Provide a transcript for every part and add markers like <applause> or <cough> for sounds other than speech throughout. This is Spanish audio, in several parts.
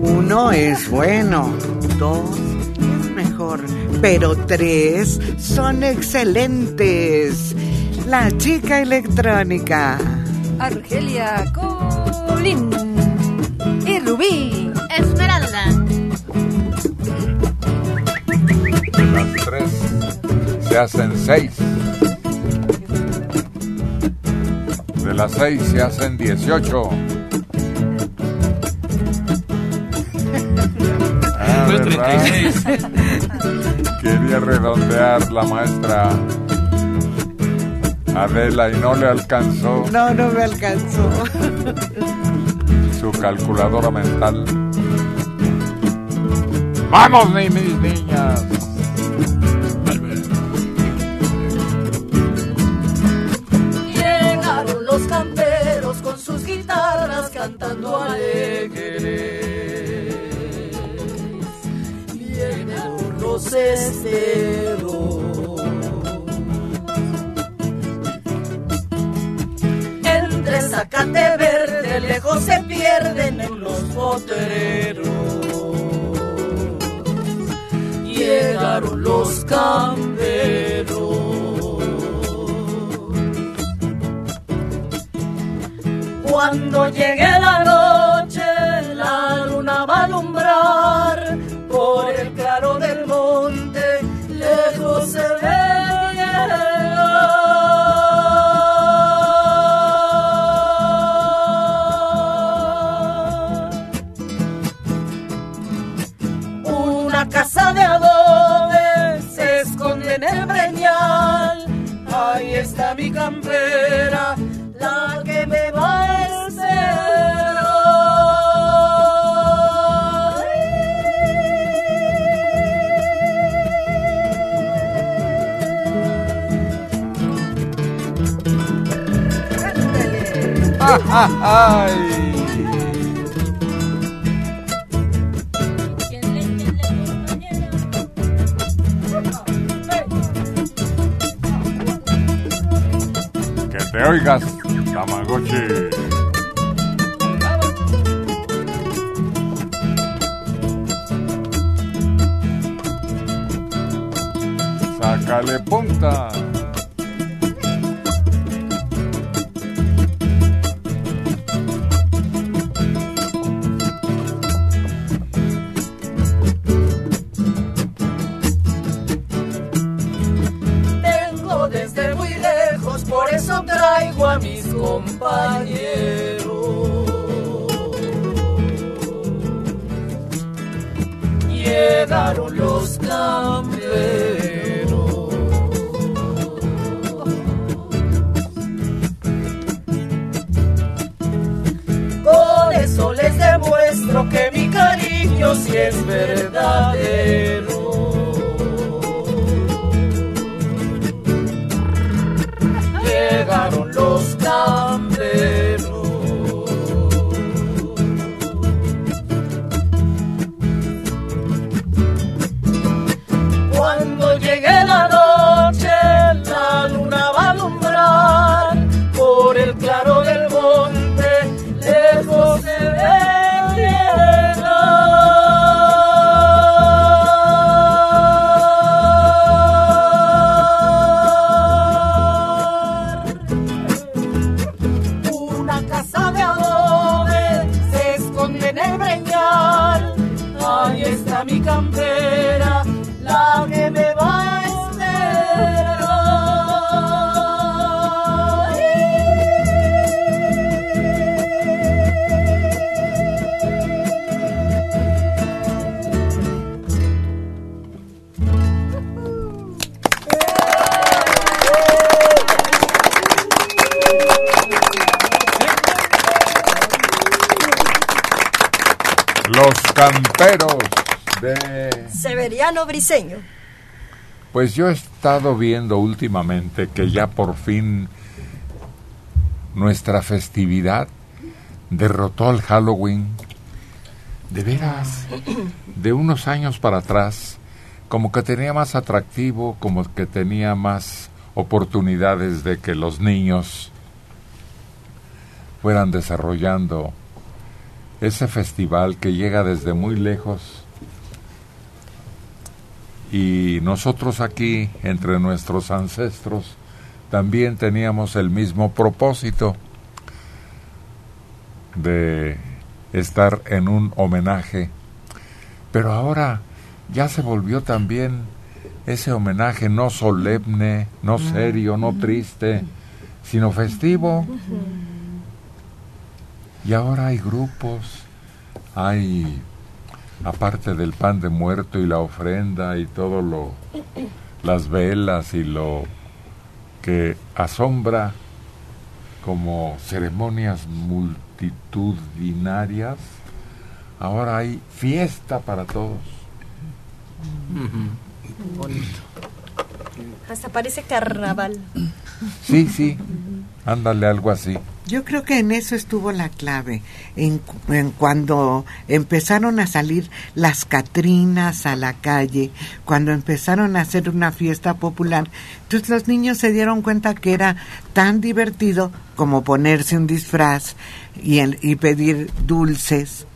Uno es bueno, dos es mejor, pero tres son excelentes. La chica electrónica. Argelia Colín y Rubí Esmeralda. Las tres se hacen seis. De las seis se hacen dieciocho. 36. <laughs> Quería redondear la maestra Adela y no le alcanzó No, no me alcanzó. su calculadora mental. ¡Vamos, ni mis niñas! Zacate verde, lejos se pierden en los potreros. Llegaron los camperos. Cuando llegue la noche, ¡Ay! Que te oigas, Pues yo he estado viendo últimamente que ya por fin nuestra festividad derrotó al Halloween. De veras, de unos años para atrás, como que tenía más atractivo, como que tenía más oportunidades de que los niños fueran desarrollando ese festival que llega desde muy lejos y nosotros aquí, entre nuestros ancestros, también teníamos el mismo propósito de estar en un homenaje. Pero ahora ya se volvió también ese homenaje no solemne, no serio, no triste, sino festivo. Y ahora hay grupos, hay aparte del pan de muerto y la ofrenda y todo lo las velas y lo que asombra como ceremonias multitudinarias, ahora hay fiesta para todos. Bonito. Hasta parece carnaval. Sí, sí, ándale algo así. Yo creo que en eso estuvo la clave, en, en, cuando empezaron a salir las Catrinas a la calle, cuando empezaron a hacer una fiesta popular, entonces los niños se dieron cuenta que era tan divertido como ponerse un disfraz y, y pedir dulces,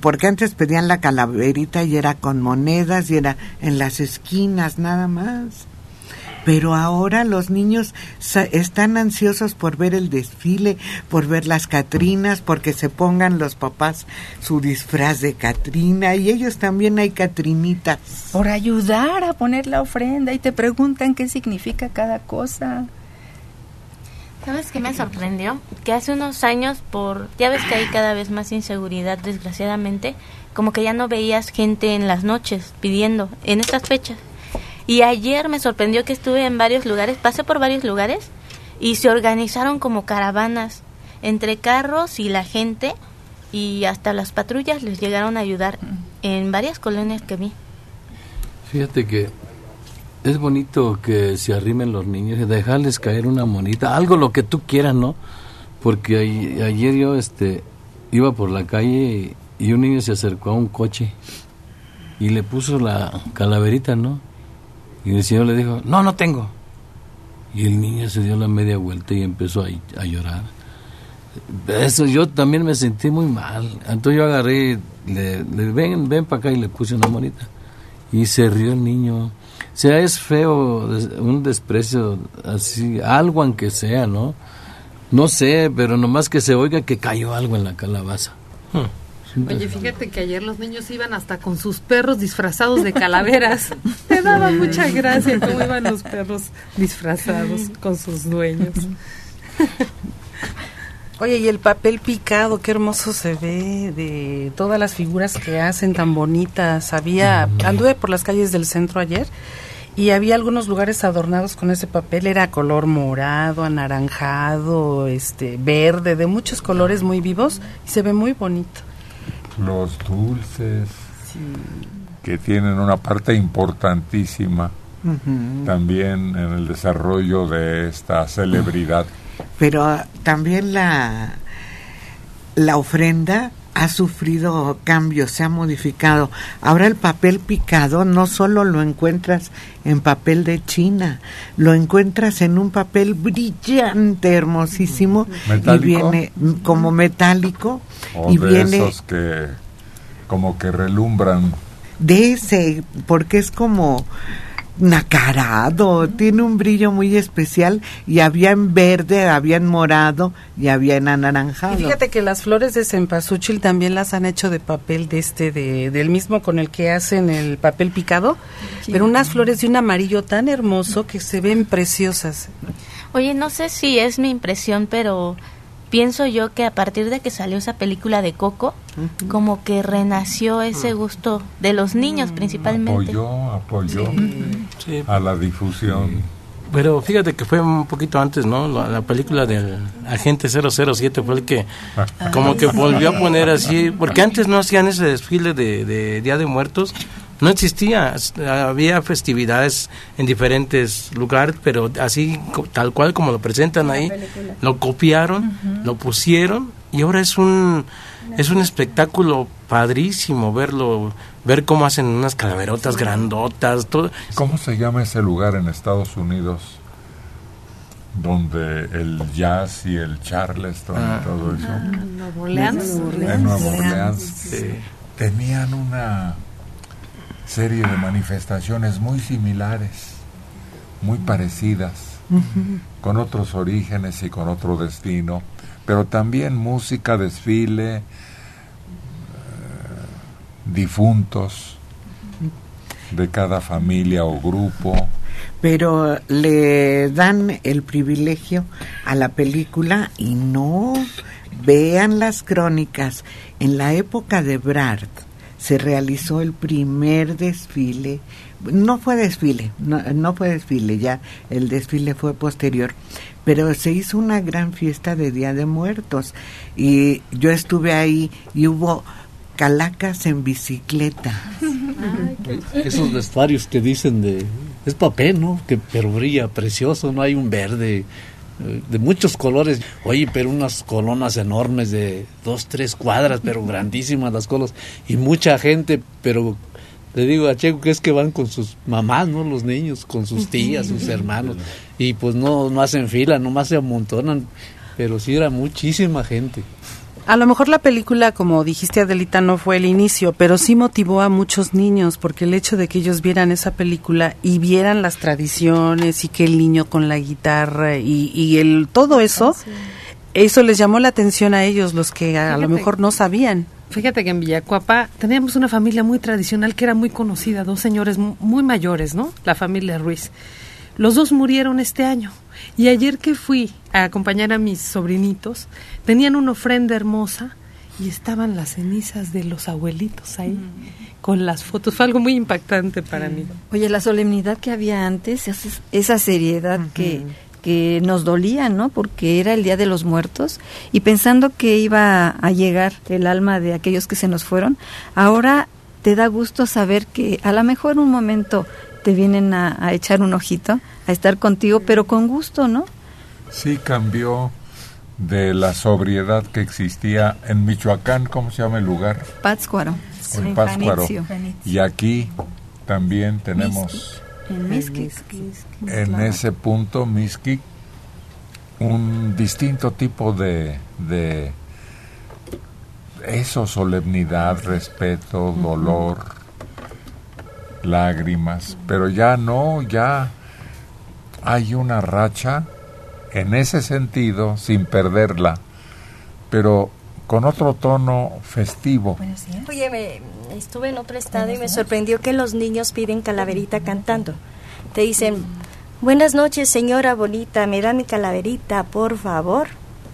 porque antes pedían la calaverita y era con monedas y era en las esquinas nada más pero ahora los niños están ansiosos por ver el desfile, por ver las Catrinas, porque se pongan los papás su disfraz de Catrina y ellos también hay Catrinitas. Por ayudar a poner la ofrenda y te preguntan qué significa cada cosa. ¿Sabes qué me sorprendió? Que hace unos años, por ya ves que hay cada vez más inseguridad, desgraciadamente, como que ya no veías gente en las noches pidiendo en estas fechas. Y ayer me sorprendió que estuve en varios lugares, pasé por varios lugares y se organizaron como caravanas entre carros y la gente y hasta las patrullas les llegaron a ayudar en varias colonias que vi. Fíjate que es bonito que se arrimen los niños y dejarles caer una monita, algo lo que tú quieras, ¿no? Porque ayer yo este iba por la calle y, y un niño se acercó a un coche y le puso la calaverita, ¿no? Y el señor le dijo, no, no tengo. Y el niño se dio la media vuelta y empezó a, a llorar. Eso yo también me sentí muy mal. Entonces yo agarré, le, le ven, ven para acá y le puse una monita. Y se rió el niño. O sea, es feo, un desprecio así, algo aunque sea, ¿no? No sé, pero nomás que se oiga que cayó algo en la calabaza. Hmm. Oye, fíjate que ayer los niños iban hasta con sus perros disfrazados de calaveras. <laughs> Me daba mucha gracia cómo iban los perros disfrazados con sus dueños. <laughs> Oye, y el papel picado, qué hermoso se ve, de todas las figuras que hacen tan bonitas. Había, anduve por las calles del centro ayer y había algunos lugares adornados con ese papel, era color morado, anaranjado, este, verde, de muchos colores muy vivos y se ve muy bonito los dulces, que tienen una parte importantísima también en el desarrollo de esta celebridad. Pero ah, también la, la ofrenda ha sufrido cambios, se ha modificado. Ahora el papel picado no solo lo encuentras en papel de China, lo encuentras en un papel brillante, hermosísimo y viene como metálico o y de viene esos que como que relumbran. de ese porque es como nacarado, tiene un brillo muy especial y había en verde, había en morado y había en anaranjado. Y fíjate que las flores de cempasúchil también las han hecho de papel de este, de, del mismo con el que hacen el papel picado, pero unas flores de un amarillo tan hermoso que se ven preciosas. Oye, no sé si es mi impresión, pero pienso yo que a partir de que salió esa película de Coco, como que renació ese gusto de los niños principalmente. Apoyó, apoyó Sí. a la difusión. Pero fíjate que fue un poquito antes, ¿no? La, la película del Agente 007 fue el que como que volvió a poner así, porque antes no hacían ese desfile de, de Día de Muertos, no existía, había festividades en diferentes lugares, pero así co- tal cual como lo presentan ahí, lo copiaron, lo pusieron y ahora es un es un espectáculo padrísimo verlo, ver cómo hacen unas calaverotas grandotas, todo. ¿Cómo se llama ese lugar en Estados Unidos? donde el jazz y el charleston Ah. y todo eso. Nuevo Orleans. en Nueva Orleans tenían una serie de manifestaciones muy similares, muy parecidas, con otros orígenes y con otro destino, pero también música, desfile, eh, difuntos de cada familia o grupo. pero le dan el privilegio a la película y no vean las crónicas. En la época de Brard se realizó el primer desfile, no fue desfile, no, no fue desfile, ya el desfile fue posterior, pero se hizo una gran fiesta de Día de Muertos y yo estuve ahí y hubo calacas en bicicleta. Esos vestuarios que dicen de... Es papel, ¿no? Que, pero brilla precioso, no hay un verde de muchos colores. Oye, pero unas colonas enormes de dos, tres cuadras, pero <laughs> grandísimas las colas. Y mucha gente, pero le digo a Checo que es que van con sus mamás, ¿no? Los niños, con sus tías, sus hermanos. Y pues no, no hacen fila, nomás se amontonan. Pero sí era muchísima gente. A lo mejor la película, como dijiste Adelita, no fue el inicio, pero sí motivó a muchos niños, porque el hecho de que ellos vieran esa película y vieran las tradiciones y que el niño con la guitarra y, y el todo eso, eso les llamó la atención a ellos, los que a, lo Fíjate. mejor no sabían. Fíjate que en Villacuapa teníamos una familia muy tradicional que era muy conocida, dos señores mu- muy mayores, ¿no? La familia Ruiz. Los dos murieron este año. Y ayer que fui a acompañar a mis sobrinitos, tenían una ofrenda hermosa y estaban las cenizas de los abuelitos ahí, con las fotos. Fue algo muy impactante para mí. Oye, la solemnidad que había antes, esa, seriedad que, que nos dolía, ¿no? Porque era el Día de los Muertos y pensando que iba a llegar el alma de aquellos que se nos fueron, ahora te da gusto saber que a lo mejor en un momento te vienen a, a echar un ojito, a estar contigo, pero con gusto, ¿no? Sí cambió de la sobriedad que existía en Michoacán, ¿cómo se llama el lugar? Pátzcuaro. En en Pátzcuaro. Janitzio. Y aquí también tenemos en ese punto, Miski, un distinto tipo de, de eso, solemnidad, respeto, dolor, lágrimas, pero ya no, ya hay una racha en ese sentido, sin perderla, pero con otro tono festivo. Oye, me, estuve en otro estado y me sorprendió que los niños piden calaverita cantando. Te dicen, buenas noches señora bonita, me da mi calaverita, por favor.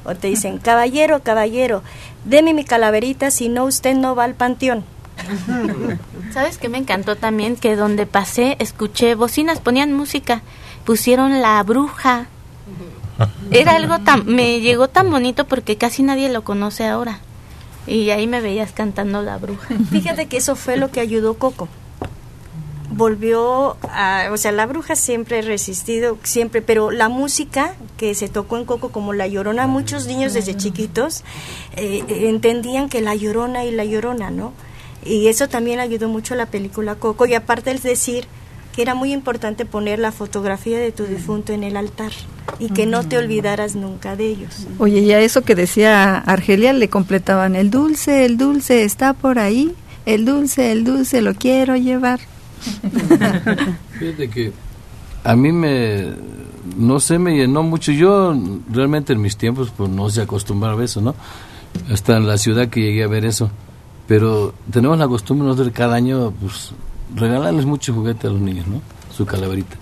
O te dicen, <laughs> caballero, caballero, deme mi calaverita, si no usted no va al panteón. <laughs> ¿Sabes qué me encantó también? Que donde pasé escuché bocinas, ponían música, pusieron la bruja. Era algo tan, me llegó tan bonito porque casi nadie lo conoce ahora. Y ahí me veías cantando la bruja. Fíjate que eso fue lo que ayudó Coco. Volvió a, o sea, la bruja siempre ha resistido, siempre, pero la música que se tocó en Coco como La Llorona, muchos niños desde chiquitos eh, eh, entendían que La Llorona y La Llorona, ¿no? Y eso también ayudó mucho a la película Coco. Y aparte es decir que era muy importante poner la fotografía de tu difunto en el altar y que no te olvidaras nunca de ellos. Oye, y a eso que decía Argelia le completaban el dulce, el dulce está por ahí, el dulce, el dulce lo quiero llevar. <laughs> Fíjate que a mí me, no sé, me llenó mucho. Yo realmente en mis tiempos pues no se acostumbraba a eso, ¿no? Hasta en la ciudad que llegué a ver eso. Pero tenemos la costumbre nosotros cada año pues regalarles mucho juguete a los niños, ¿no? Su calaverita.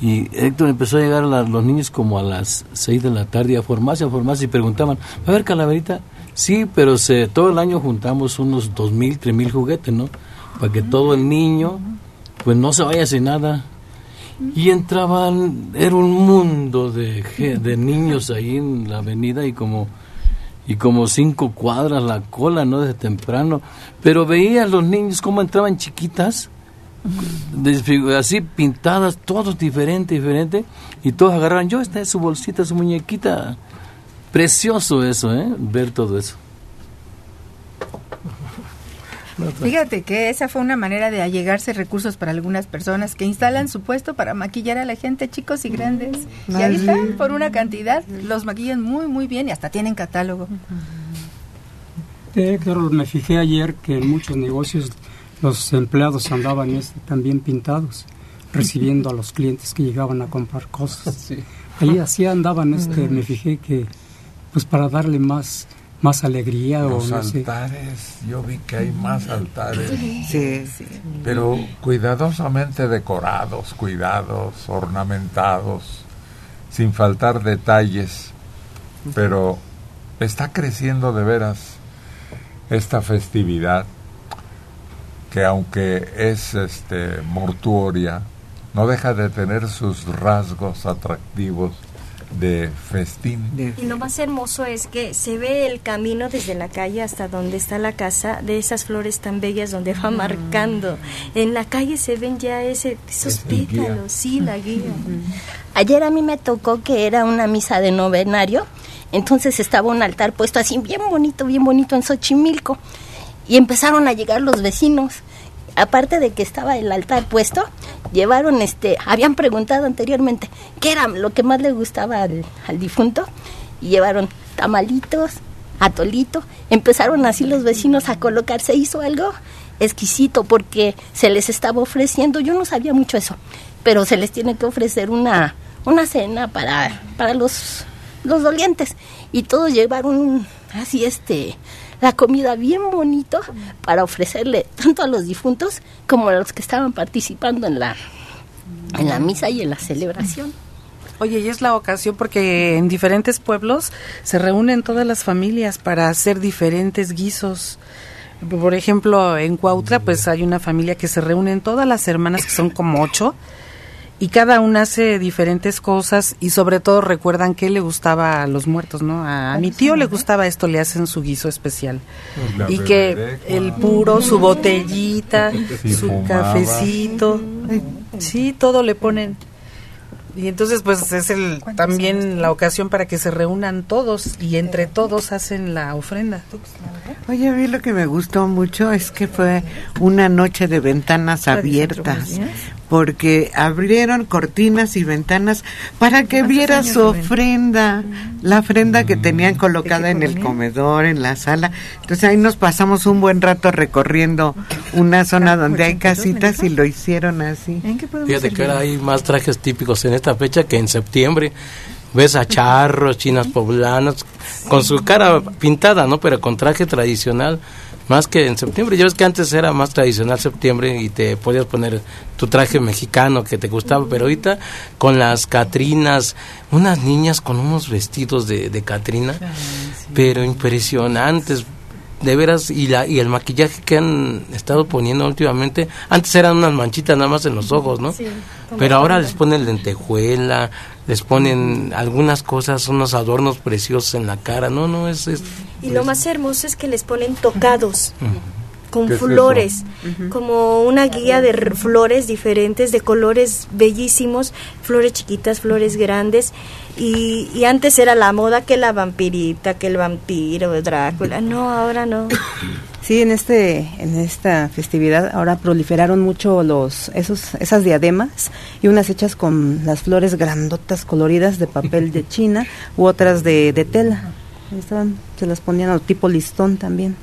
Y Héctor empezó a llegar a los niños como a las 6 de la tarde a farmacia, a farmacia y preguntaban, ¿va a haber calaverita? Sí, pero se, todo el año juntamos unos dos mil, tres mil juguetes, ¿no? Para que todo el niño pues no se vaya sin nada. Y entraban, era un mundo de, de niños ahí en la avenida y como, y como cinco cuadras la cola, ¿no? Desde temprano. Pero veía a los niños cómo entraban chiquitas, así pintadas, todos diferente, diferente, y todos agarraban, yo esta es su bolsita, su muñequita. Precioso eso, ¿eh? Ver todo eso. <laughs> Fíjate que esa fue una manera de allegarse recursos para algunas personas que instalan su puesto para maquillar a la gente, chicos y grandes. Y ahí Ah, están, por una cantidad, los maquillan muy, muy bien y hasta tienen catálogo. Eh, Héctor, me fijé ayer que en muchos negocios los empleados andaban este, también pintados, recibiendo a los clientes que llegaban a comprar cosas. <laughs> Ahí así andaban, este, me fijé que pues para darle más más alegría Los o no sé. altares, yo vi que hay más altares. Sí. Pero cuidadosamente decorados, cuidados, ornamentados, sin faltar detalles. Pero está creciendo de veras esta festividad que aunque es este mortuoria, no deja de tener sus rasgos atractivos de festín. Y lo más hermoso es que se ve el camino desde la calle hasta donde está la casa de esas flores tan bellas donde va marcando. En la calle se ven ya ese, esos pétalos, sí, la guía. Ayer a mí me tocó que era una misa de novenario, entonces estaba un altar puesto así bien bonito, bien bonito en Xochimilco. Y empezaron a llegar los vecinos. Aparte de que estaba el altar puesto, llevaron este, habían preguntado anteriormente qué era lo que más le gustaba al, difunto y llevaron tamalitos, atolito, empezaron así los vecinos a colocar, se hizo algo exquisito porque se les estaba ofreciendo, yo no sabía mucho eso, pero se les tiene que ofrecer una, una cena para, para los, los dolientes y todos llevaron así este la comida bien bonito para ofrecerle tanto a los difuntos como a los que estaban participando en la en la misa y en la celebración. Oye, y es la ocasión porque en diferentes pueblos se reúnen todas las familias para hacer diferentes guisos. Por ejemplo, en Cuautla, pues hay una familia que se reúnen todas las hermanas, que son como ocho, y cada una hace diferentes cosas y sobre todo recuerdan qué le gustaba a los muertos, ¿no? A, a mi tío le gustaba esto, le hacen su guiso especial. La Y que el puro, su botellita, <laughs> Si su fumaba. cafecito, sí, todo le ponen. Y entonces pues es el también la ocasión para que se reúnan todos y entre todos hacen la ofrenda. Oye, a mí lo que me gustó mucho es que fue una noche de ventanas abiertas, porque abrieron cortinas y ventanas para que viera su ofrenda, la ofrenda que tenían colocada en el comedor, en la sala. Entonces ahí nos pasamos un buen rato recorriendo una zona donde hay casitas y lo hicieron así. Fíjate que ahora hay más trajes típicos en esta fecha que en septiembre. Ves a charros, chinas poblanas, con su cara pintada, ¿no? Pero con traje tradicional, más que en septiembre. Yo ves que antes era más tradicional septiembre y te podías poner tu traje mexicano que te gustaba, pero ahorita con las catrinas, unas niñas con unos vestidos de, de catrina, pero impresionantes de veras y la y el maquillaje que han estado poniendo últimamente antes eran unas manchitas nada más en los ojos no Sí, pero ahora les ponen lentejuela les ponen algunas cosas unos adornos preciosos en la cara. No no es, es Y lo más hermoso es que les ponen tocados con ¿Qué es flores, como una guía de r- flores diferentes, de colores bellísimos, flores chiquitas, flores grandes. Y, y antes era la moda que la vampirita, que el vampiro, Drácula. No, ahora no. <coughs> Sí, en este en esta festividad ahora proliferaron mucho los esos esas diademas y unas hechas con las flores grandotas coloridas de papel de <laughs> China u otras de, de tela. Estaban, se las ponían al tipo listón también.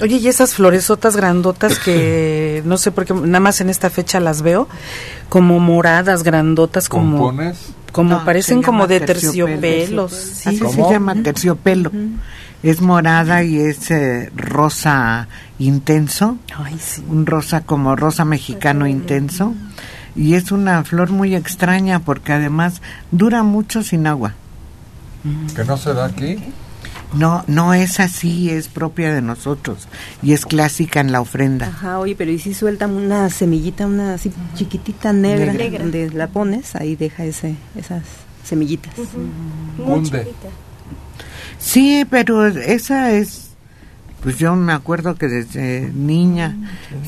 Oye, y esas floresotas grandotas que no sé por qué nada más en esta fecha las veo como moradas grandotas como ¿Compones? como No, parecen como de terciopelo. terciopelos. Así se llama terciopelo. Es morada y es eh, rosa intenso. Un rosa como rosa mexicano intenso. Y es una flor muy extraña porque además dura mucho sin agua. Que no se da aquí. No, no es así, es propia de nosotros y es clásica en la ofrenda. Ajá, oye, pero y si sueltan una semillita, una así chiquitita negra, Negra. donde la pones, ahí deja ese esas semillitas. Muy Hunde. Sí, pero esa es, pues yo me acuerdo que desde niña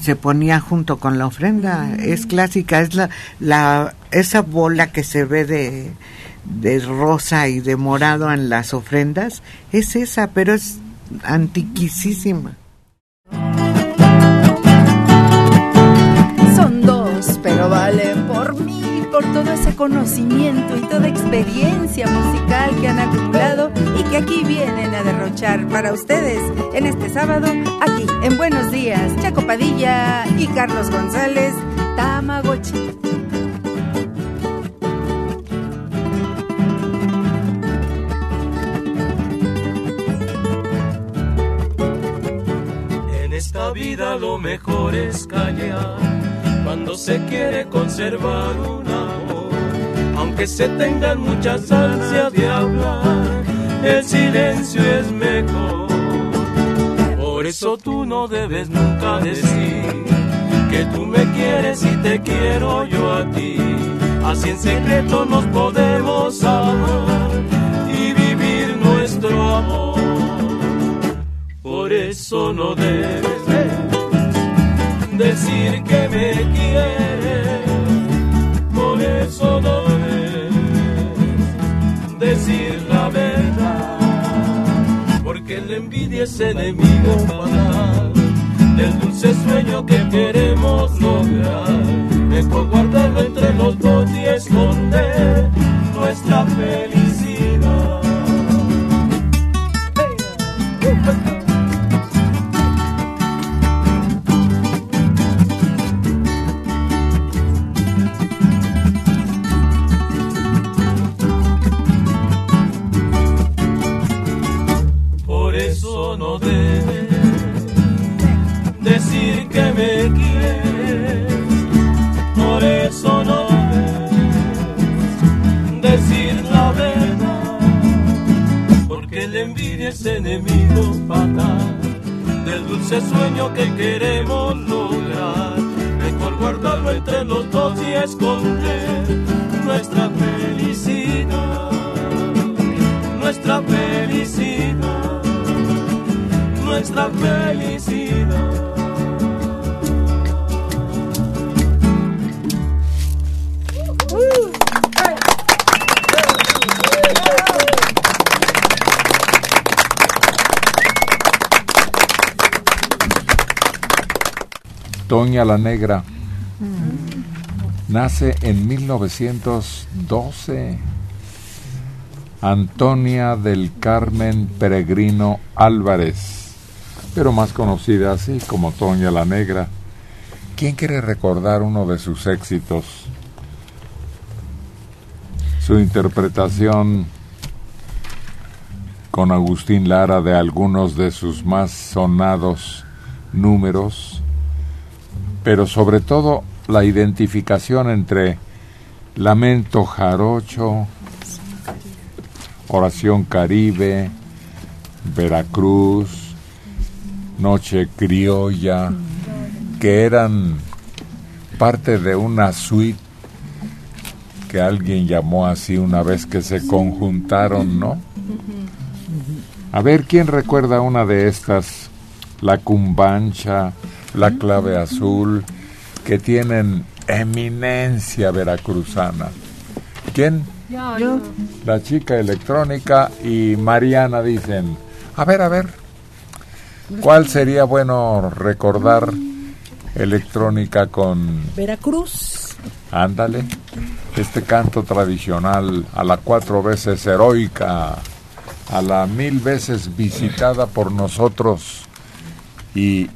se ponía junto con la ofrenda, es clásica, es la, la esa bola que se ve de, de rosa y de morado en las ofrendas es esa, pero es antiquísima. Son dos, pero valen por mí, por todo ese conocimiento y toda experiencia musical que han acumulado y que aquí vienen a derrochar para ustedes en este sábado, aquí en Buenos Días, Chaco Padilla y Carlos González, Tamagotchi. Esta vida lo mejor es callar cuando se quiere conservar un amor. Aunque se tengan muchas ansias de hablar, el silencio es mejor. Por eso tú no debes nunca decir que tú me quieres y te quiero yo a ti. Así en secreto nos podemos amar y vivir nuestro amor. Por eso no debes decir que me quieres. Por eso no debes decir la verdad. Porque la envidia es enemigo fatal del dulce sueño que queremos lograr. Mejor guardarlo entre los dos y esconder nuestra felicidad. Es enemigo fatal del dulce sueño que queremos lograr. Mejor guardarlo entre los dos y esconder nuestra felicidad. Nuestra felicidad. Nuestra felicidad. Toña la Negra nace en 1912. Antonia del Carmen Peregrino Álvarez, pero más conocida así como Toña la Negra. ¿Quién quiere recordar uno de sus éxitos? Su interpretación con Agustín Lara de algunos de sus más sonados números, pero sobre todo la identificación entre Lamento Jarocho, Oración Caribe, Veracruz, Noche Criolla, que eran parte de una suite que alguien llamó así una vez que se conjuntaron, ¿no? A ver, ¿quién recuerda una de estas? La cumbancha, la clave azul, que tienen eminencia veracruzana. ¿Quién? Yo. La chica electrónica y Mariana dicen, a ver, a ver, ¿cuál sería bueno recordar electrónica con... Veracruz. Ándale, este canto tradicional a la cuatro veces heroica, a la mil veces visitada por nosotros y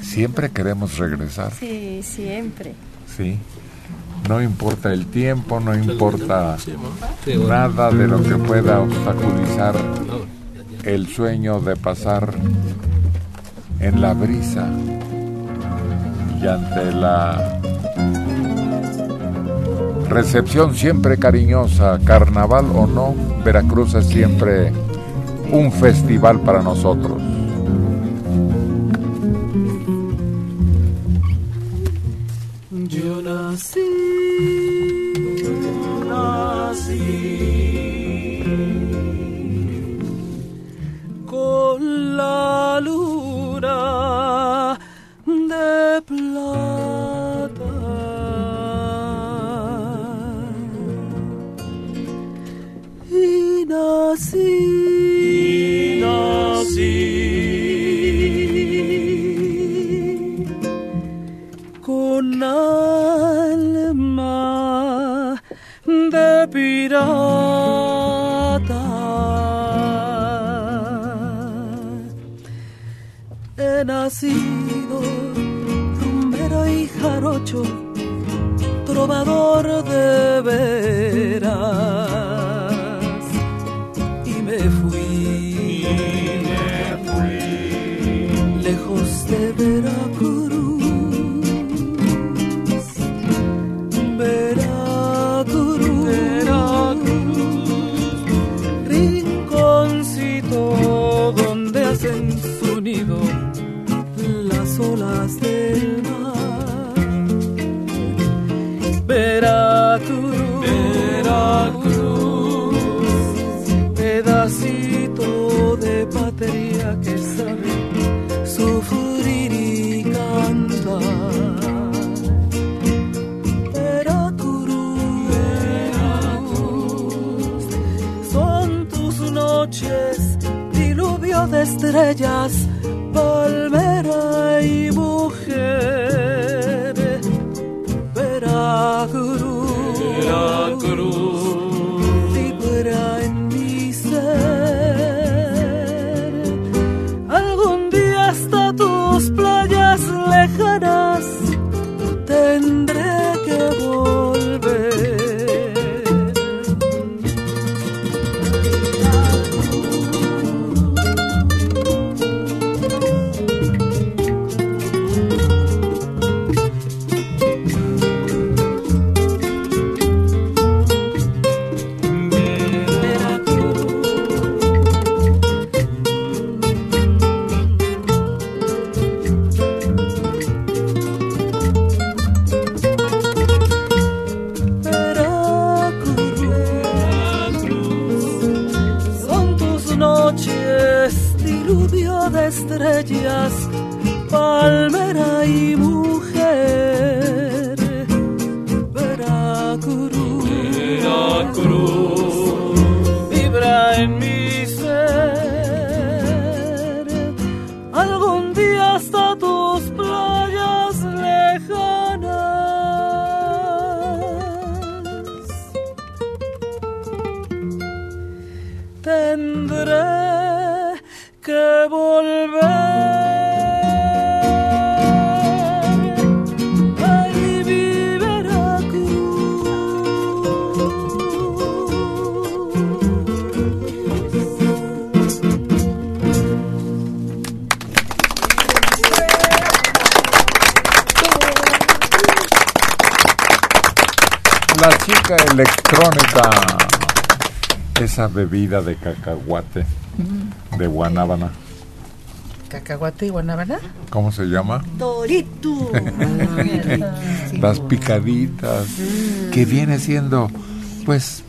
siempre queremos regresar, Sí, siempre. sí. No importa el tiempo, no importa nada de lo que pueda obstaculizar el sueño de pasar en la brisa y ante la recepción siempre cariñosa, carnaval o no, Veracruz es siempre un festival para nosotros. Yo nacido rumbero y jarocho, trovador de veras. Estrellas, bebida de cacahuate, de guanábana, Cacahuate y guanábana. ¿cómo se llama? Torito. <laughs> Las picaditas, que viene siendo, pues,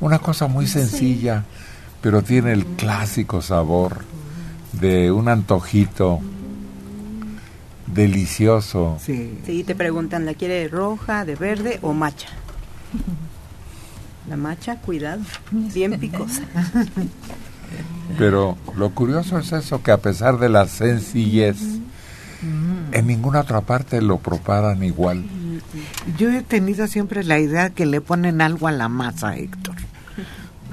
una cosa muy sencilla, pero tiene el clásico sabor de un antojito delicioso. Sí. te preguntan, ¿la quiere roja, de verde o macha? La macha, cuidado, bien picosa. Pero lo curioso es eso, que a pesar de la sencillez, en ninguna otra parte lo preparan igual. Yo he tenido siempre la idea que le ponen algo a la masa, Héctor.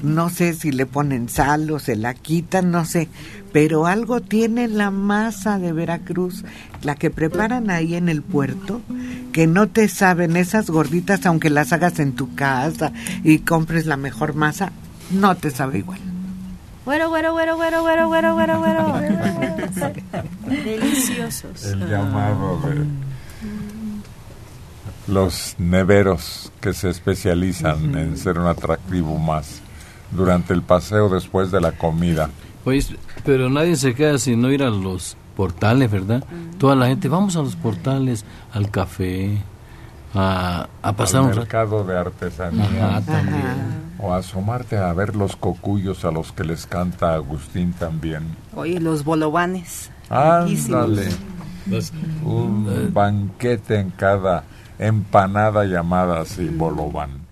No sé si le ponen sal o se la quitan, no sé, pero algo tiene la masa de Veracruz, la que preparan ahí en el puerto, que no te saben esas gorditas, aunque las hagas en tu casa y compres la mejor masa, no te sabe igual. Güero, güero, güero, güero, güero, güero, güero, güero. <laughs> Deliciosos. El llamado de los neveros que se especializan en ser un atractivo más durante el paseo después de la comida. Oye, pero nadie se queda sin no ir a los portales, ¿verdad? Toda la gente, vamos a los portales, al café, a, a pasar al un mercado de artesanía Ajá, también. o asomarte a ver los cocuyos a los que les canta Agustín también. Oye, los riquísimos. Ándale. Un banquete en cada empanada llamada así bolobán.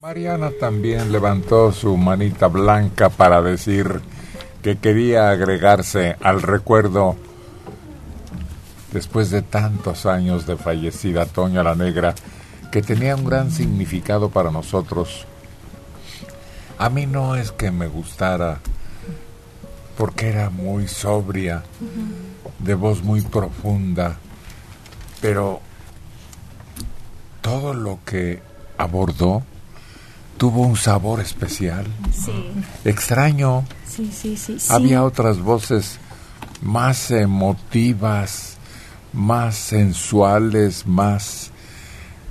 Mariana también levantó su manita blanca para decir que quería agregarse al recuerdo después de tantos años de fallecida Toña la Negra, que tenía un gran significado para nosotros. A mí no es que me gustara, porque era muy sobria, de voz muy profunda, pero todo lo que abordó tuvo un sabor especial, Sí. extraño. Sí, sí. Había otras voces más emotivas, más sensuales, más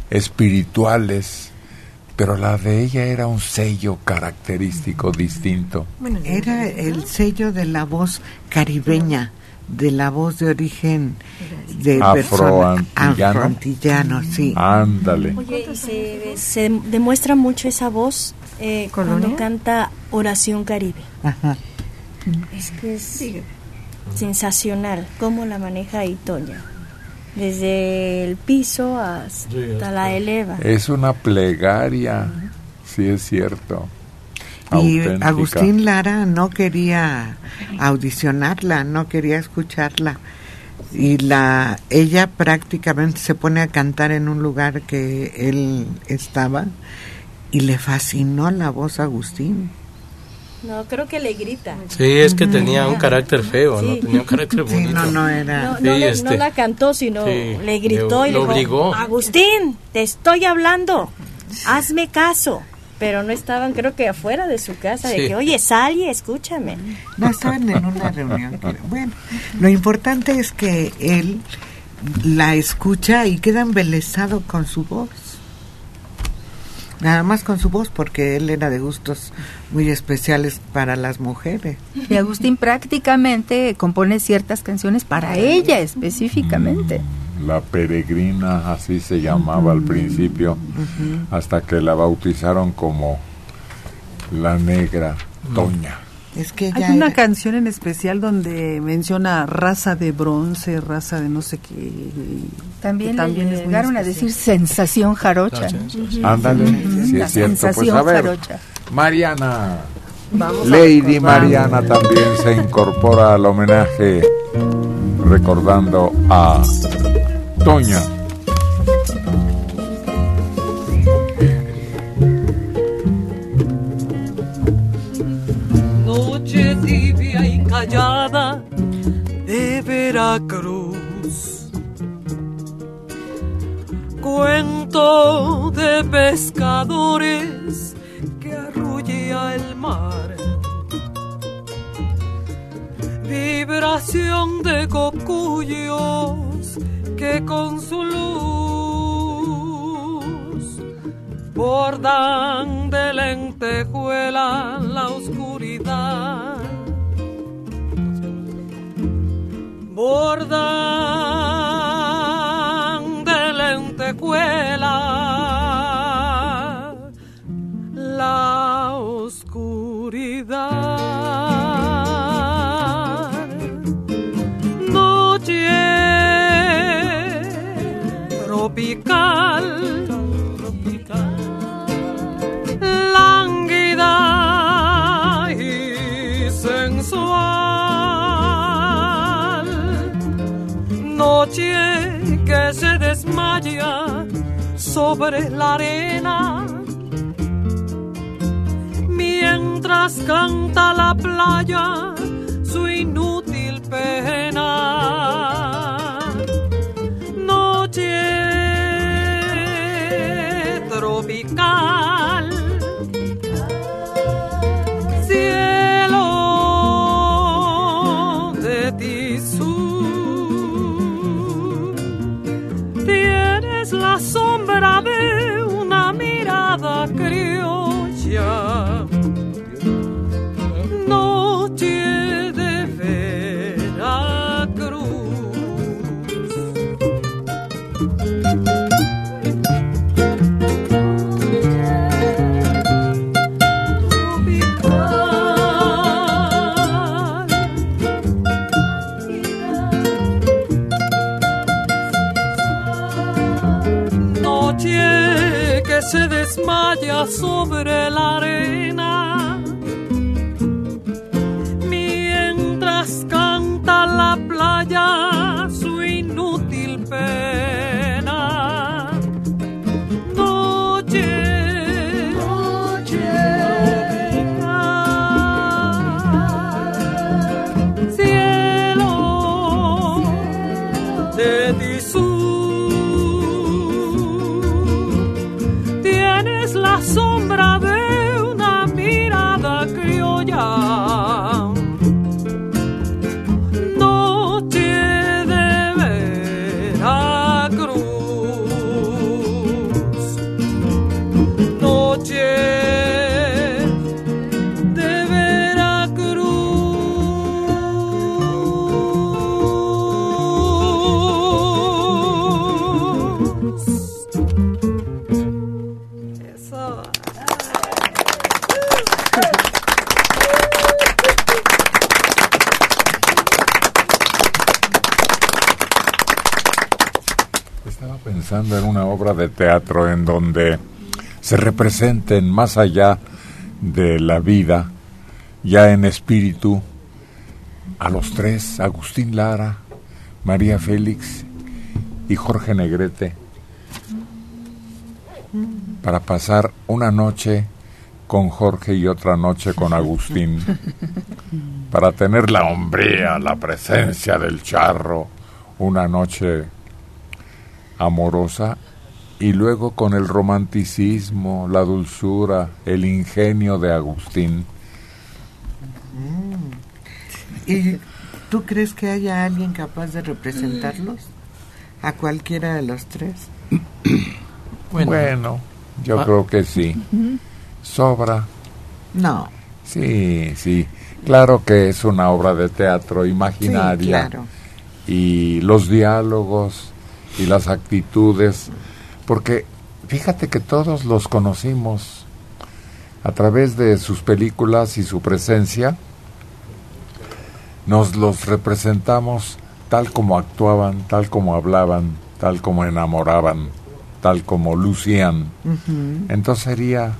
espirituales, pero la de ella era un sello característico distinto. Era el sello de la voz caribeña, de la voz de origen de Afroantillano. afroantillano, sí. Ándale. Oye, y se, se demuestra mucho esa voz eh, cuando canta Oración Caribe. Ajá. Es que es sensacional cómo la maneja ahí Toña. Desde el piso hasta la eleva. Es una plegaria, sí es cierto. Y Auténtica. Agustín Lara no quería audicionarla, no quería escucharla. Y la ella prácticamente se pone a cantar en un lugar que él estaba y le fascinó la voz a Agustín. No, creo que le grita. Sí, es que tenía un carácter feo, ¿no? Sí. Tenía un carácter Sí, bonito. no, no era. No, no, Sí, le- este, no la cantó, sino sí, le gritó le- y le dijo, obligó. Agustín, te estoy hablando, hazme caso. Pero no estaban, creo que afuera de su casa, de Sí. que, oye, sal y escúchame. No estaban en una reunión. Bueno, lo importante es que él la escucha y queda embelesado con su voz. Nada más con su voz, porque él era de gustos muy especiales para las mujeres. Y Agustín prácticamente compone ciertas canciones para ella específicamente. La peregrina, así se llamaba al principio, hasta que la bautizaron como la negra Toña. Es que Hay una canción en especial donde menciona raza de bronce, raza de no sé qué. También, también le llegaron a decir sensación jarocha. Ándale, sí La es cierto. Pues sensación a ver, jarocha. Mariana. Vamos Lady. Mariana también se incorpora al homenaje recordando a Toña. Veracruz. Cuento de pescadores que arrulla el mar. Vibración de cocuyos que con su luz bordan de lentejuela la oscuridad. Bordan de lentejuela la oscuridad. Noche tropical lánguida y sensual. Sobre la arena. Mientras canta la playa su inútil pena. Donde se representen más allá de la vida, ya en espíritu, a los tres, Agustín Lara, María Félix y Jorge Negrete, para pasar una noche con Jorge y otra noche con Agustín, <laughs> para tener la hombría, la presencia del charro, una noche amorosa y luego con el romanticismo, la dulzura, el ingenio de Agustín. ¿Y tú crees que haya alguien capaz de representarlos? ¿A cualquiera de los tres? <clears throat> Bueno, yo Ah. creo que sí. Sobra. No. Sí, sí. Claro que es una obra de teatro imaginaria. Sí, claro. Y los diálogos y las actitudes. Porque fíjate que todos los conocimos a través de sus películas y su presencia. Nos los representamos tal como actuaban, tal como hablaban, tal como enamoraban, tal como lucían. Entonces sería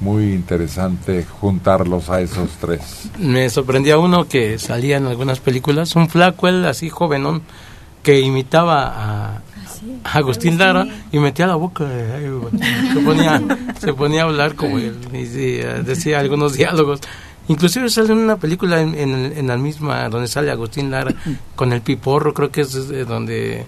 muy interesante juntarlos a esos tres. Me sorprendía uno que salía en algunas películas, un flaco, él así jovenón, que imitaba a, a Agustín Lara y metía la boca, eh, se ponía, se ponía a hablar como él y decía, decía algunos diálogos. Inclusive sale en una película en, en, en la misma donde sale Agustín Lara con el piporro, creo que es eh, donde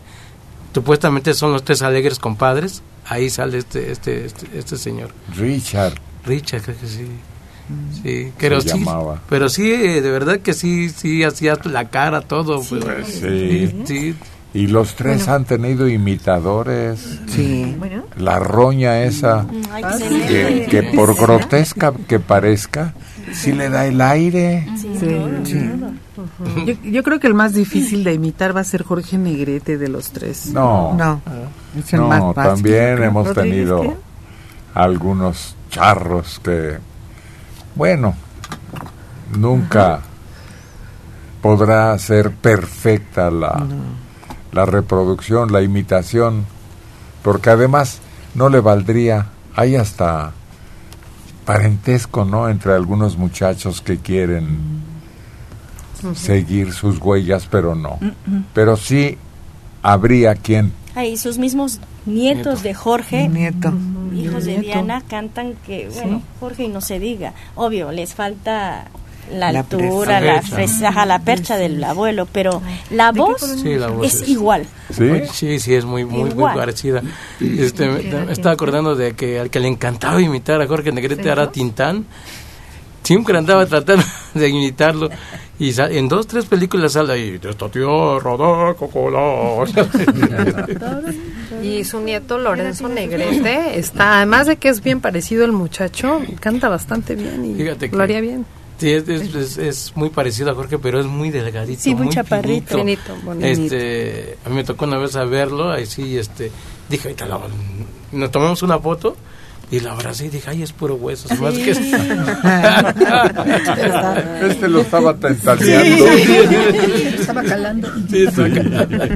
supuestamente son los tres alegres compadres. Ahí sale este este este, este señor. Richard. Richard, creo que sí. Sí, pero Se sí, llamaba. pero sí, eh, de verdad que sí, sí hacía la cara, todo. pues, Sí. sí. Y los tres han tenido imitadores. Sí. Bueno. La roña esa, Ay, que, excelente. que por grotesca que parezca, sí le da el aire. Yo, yo creo que el más difícil de imitar va a ser Jorge Negrete de los tres. No, No. Es el más no, básico. también hemos ¿Rodríguez tenido qué? algunos charros que, bueno, nunca podrá ser perfecta la, la reproducción, la imitación, porque además no le valdría, hay hasta parentesco, ¿no?, entre algunos muchachos que quieren seguir sus huellas, pero no. Pero sí habría quien Ay, sus mismos nietos de Jorge, Nieto. hijos de Nieto. Diana, cantan que, bueno, Jorge y no se diga. Obvio, les falta la, La altura, la, La percha. fresa, la percha del abuelo, pero la voz, Sí, la voz es es- igual. ¿Sí? Sí, sí, es muy, muy, muy parecida. Este, me, me estaba acordando de que al que le encantaba imitar a Jorge Negrete era Tintán. Siempre andaba tratando <laughs> de imitarlo. Y en dos, tres películas sale ahí, de esta tierra de cocolor. <laughs> Y su nieto Lorenzo Negrete está, además de que es bien parecido el muchacho, canta bastante bien y Fíjate que- lo haría bien. Sí, es, es, es- es muy parecido a Jorge, pero es muy delgadito. Sí, muy chaparrito. finito. Bonito. Este, a mí me tocó una vez a verlo, ahí sí, este, dije, ahorita nos tomamos una foto y la abracé y dije, ay, es puro hueso. me hace que <laughs> es- Este lo estaba tentaneando. <laughs> Estaba calando. Sí, está calando.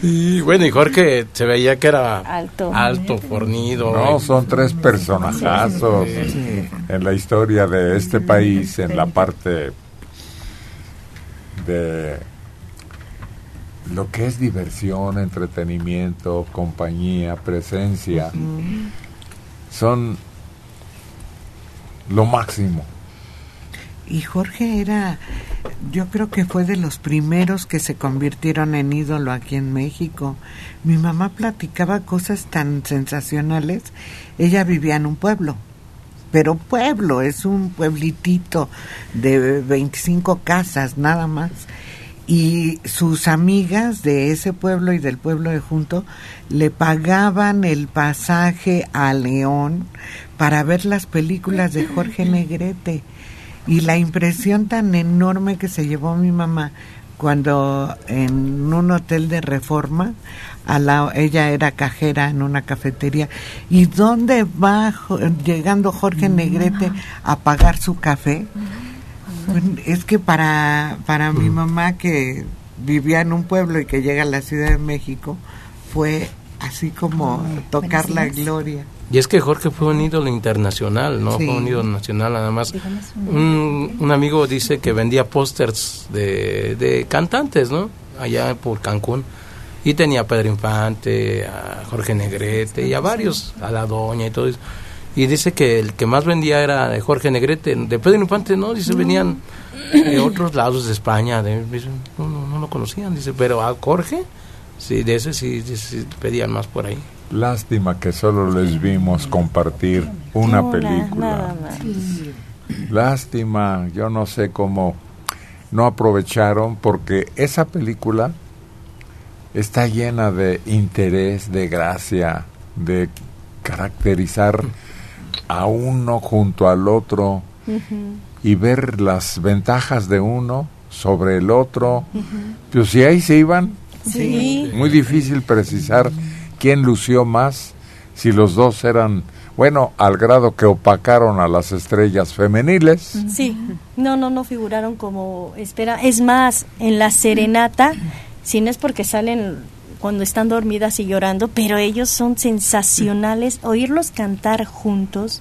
Sí, bueno, y Jorge se veía que era Alto. alto fornido. No, son tres personajazos en la historia de este país, en la parte de lo que es diversión, entretenimiento, compañía, presencia. Son lo máximo. Y Jorge era Yo creo que fue de los primeros que se convirtieron en ídolo aquí en México. Mi mamá platicaba cosas tan sensacionales. Ella vivía en un pueblo, pero pueblo, es un pueblitito de 25 casas nada más. Y sus amigas de ese pueblo y del pueblo de junto le pagaban el pasaje a León para ver las películas de Jorge <laughs> Negrete. Y la impresión tan enorme que se llevó mi mamá cuando en un hotel de reforma, a la, ella era cajera en una cafetería, ¿y dónde va Jo- llegando Jorge Negrete a pagar su café? Es que para, para mi mamá que vivía en un pueblo y que llega a la Ciudad de México, fue así como tocar la gloria. Y es que Jorge fue un ídolo internacional, no Sí. fue un ídolo nacional nada más. Un, un amigo dice que vendía pósters de, de cantantes, ¿no? Allá por Cancún. Y tenía a Pedro Infante, a Jorge Negrete y a varios, a la Doña y todo eso. Y dice que el que más vendía era de Jorge Negrete. De Pedro Infante no, dice, venían de otros lados de España. De, no, no, no lo conocían, dice, pero a Jorge, sí, de ese sí, pedían más por ahí. Lástima que solo les vimos compartir una Una, película. Lástima, yo no sé cómo no aprovecharon porque esa película está llena de interés, de gracia, de caracterizar a uno junto al otro y ver las ventajas de uno sobre el otro. Pues si ahí se iban, Sí. muy difícil precisar quién lució más, si los dos eran, bueno, al grado que opacaron a las estrellas femeniles. Sí, no, no, no figuraron como espera. Es más, en la serenata, si no es porque salen cuando están dormidas y llorando, pero ellos son sensacionales. Oírlos cantar juntos,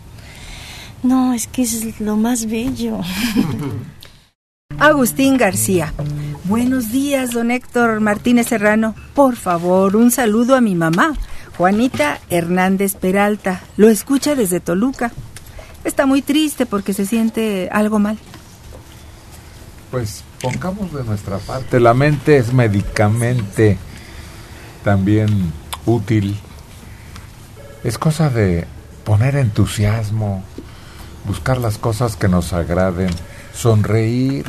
no, es que es lo más bello. <laughs> Agustín García. Buenos días, don Héctor Martínez Serrano. Por favor, un saludo a mi mamá, Juanita Hernández Peralta. Lo escucha desde Toluca. Está muy triste porque se siente algo mal. Pues pongamos de nuestra parte, la mente es medicamente también útil. Es cosa de poner entusiasmo, buscar las cosas que nos agraden, sonreír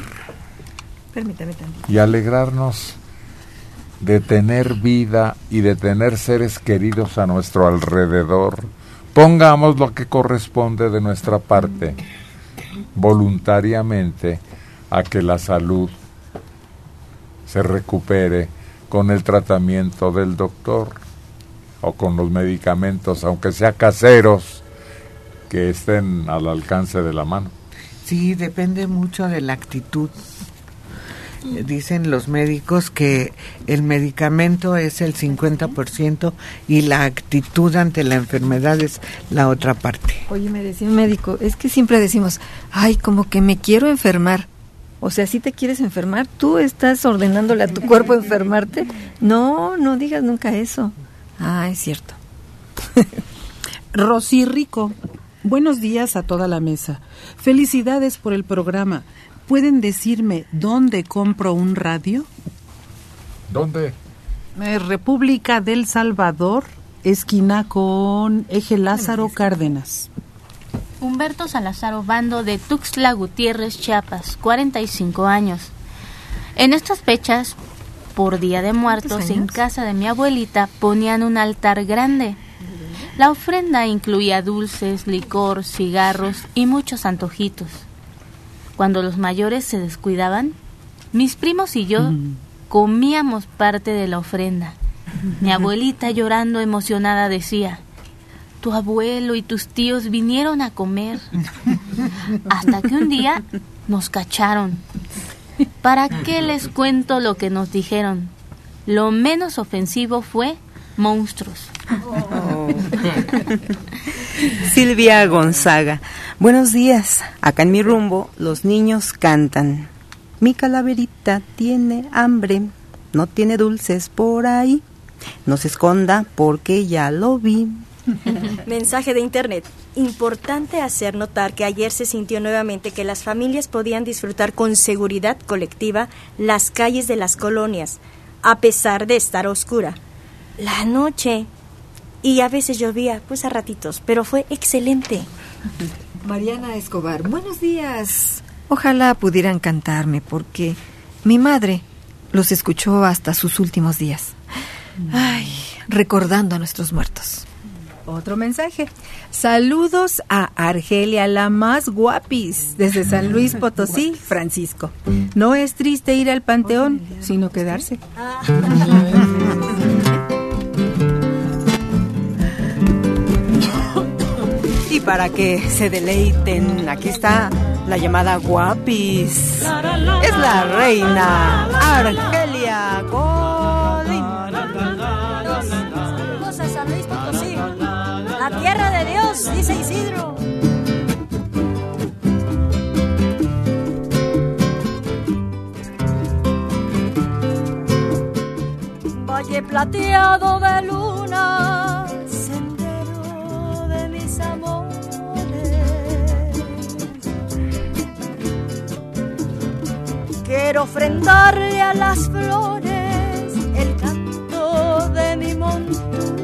Permítame tantito. y alegrarnos de tener vida y de tener seres queridos a nuestro alrededor. Pongamos lo que corresponde de nuestra parte voluntariamente a que la salud se recupere con el tratamiento del doctor o con los medicamentos, aunque sea caseros, que estén al alcance de la mano. Sí, depende mucho de la actitud. Dicen los médicos que el medicamento es el 50% y la actitud ante la enfermedad es la otra parte. Oye, me decía un médico, es que siempre decimos, ay, como que me quiero enfermar. O sea, si te quieres enfermar, tú estás ordenándole a tu cuerpo <laughs> enfermarte. No, no digas nunca eso. Ah, es cierto. <laughs> Rosy Rico, buenos días a toda la mesa. Felicidades por el programa. ¿Pueden decirme dónde compro un radio? ¿Dónde? Eh, República del Salvador, esquina con Eje Lázaro Cárdenas. Humberto Salazar Obando de Tuxtla Gutiérrez, Chiapas, 45 años. En estas fechas, por Día de Muertos, en casa de mi abuelita ponían un altar grande. La ofrenda incluía dulces, licor, cigarros y muchos antojitos. Cuando los mayores se descuidaban, mis primos y yo comíamos parte de la ofrenda. Mi abuelita llorando emocionada decía, tu abuelo y tus tíos vinieron a comer. Hasta que un día nos cacharon. ¿Para qué les cuento lo que nos dijeron? Lo menos ofensivo fue monstruos. <laughs> Silvia Gonzaga. Buenos días. Acá en mi rumbo los niños cantan. Mi calaverita tiene hambre, no tiene dulces por ahí. No se esconda porque ya lo vi. <laughs> Mensaje de internet. importante hacer notar que ayer se sintió nuevamente que las familias podían disfrutar con seguridad colectiva las calles de las colonias, a pesar de estar oscura. La noche y a veces llovía, pues a ratitos, pero fue excelente. <laughs> Mariana Escobar, buenos días. Ojalá pudieran cantarme porque mi madre los escuchó hasta sus últimos días. Ay, recordando a nuestros muertos. Otro mensaje. Saludos a Argelia, la más guapis, desde San Luis Potosí, Francisco. No es triste ir al panteón, sino quedarse. Y para que se deleiten, aquí está la llamada guapis. Es la reina Argelia Dios, dice. Valle plateado de luna, sendero de mis amores. Quiero ofrendarle a las flores el canto de mi montuno.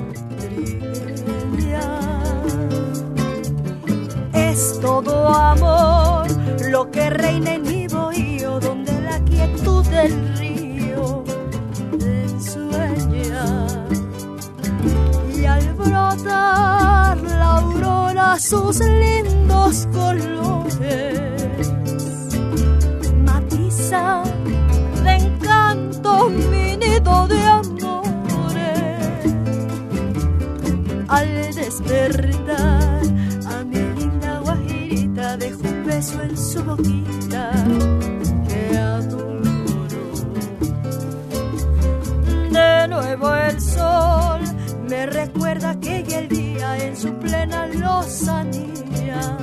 Es todo amor lo que reina en mi bohío, donde la quietud del río ensueña. Y al brotar la aurora sus lindos colores matiza de encanto mi de amores. Al despertar en su boquita que adoro. De nuevo el sol me recuerda que ella el día en su plena lozanía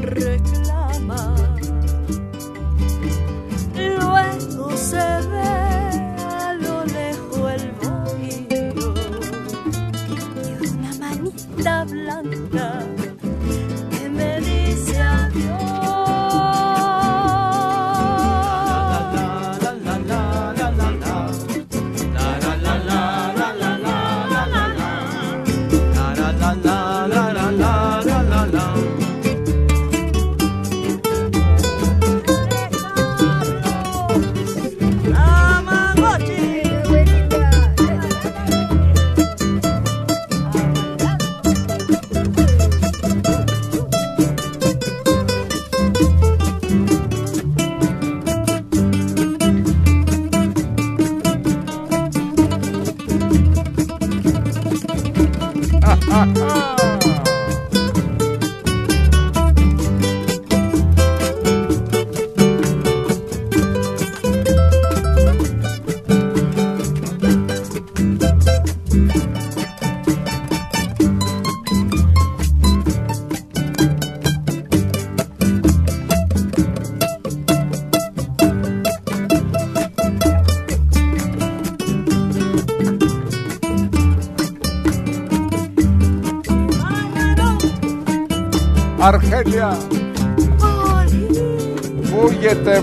reclama Luego se ve a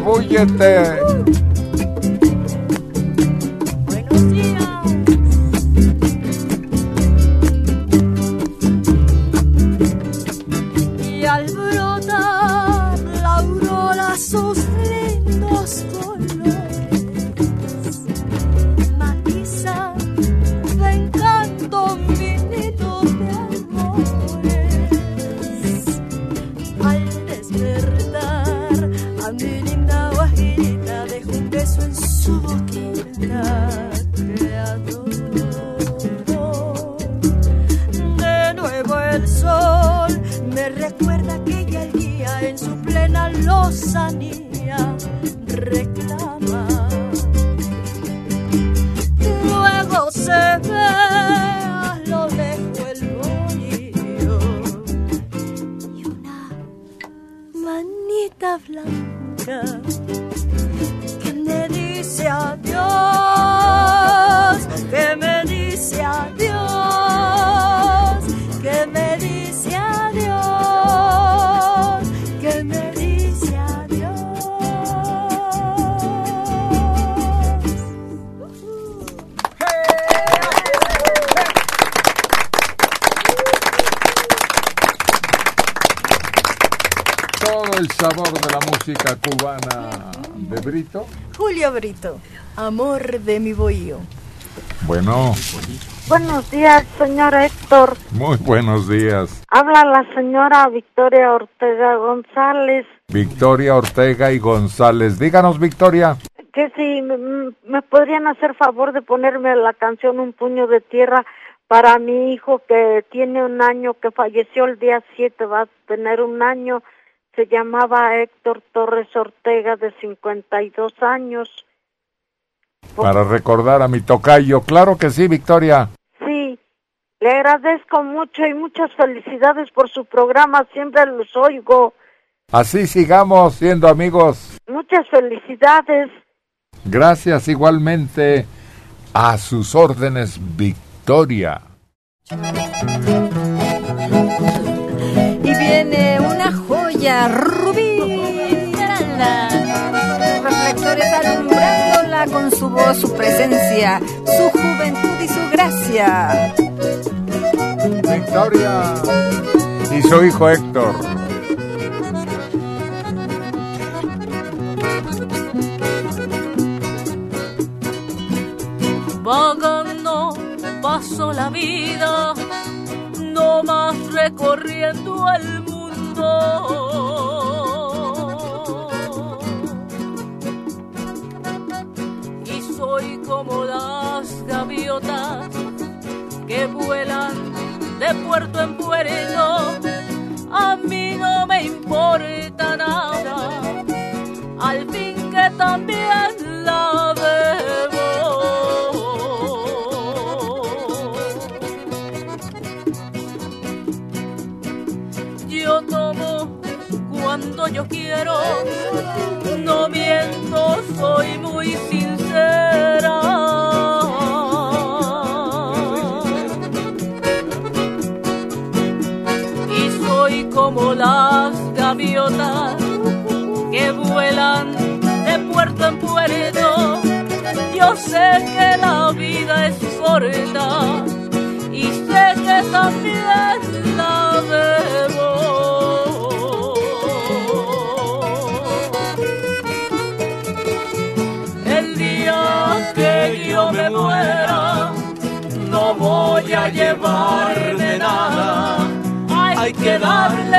ακούγεται Amor de mi bohío. Bueno, Buenos días, señor Héctor. muy buenos días. Habla la señora Victoria Ortega González. Victoria Ortega y González. Díganos, Victoria. Que si me podrían hacer favor de ponerme la canción Un puño de tierra para mi hijo que tiene un año, que falleció el día 7, va a tener un año. Se llamaba Héctor Torres Ortega, de 52 años. Para recordar a mi tocayo. Claro que sí, Victoria. Sí, le agradezco mucho y muchas felicidades por su programa, siempre los oigo. Así sigamos siendo amigos. Muchas felicidades. Gracias igualmente. A sus órdenes, Victoria. Y viene una joya rubí. Reflectores con su voz, su presencia, su juventud y su gracia. Victoria. Y su hijo Héctor. Vagando paso la vida, no más recorriendo el mundo. Como las gaviotas que vuelan de puerto en puerto. A mí no me importa como las gaviotas que vuelan de puerto en puerto. Yo sé que la vida es corta y sé que también la debo. El día que yo me muera, no voy a llevar de nada. Hay que darle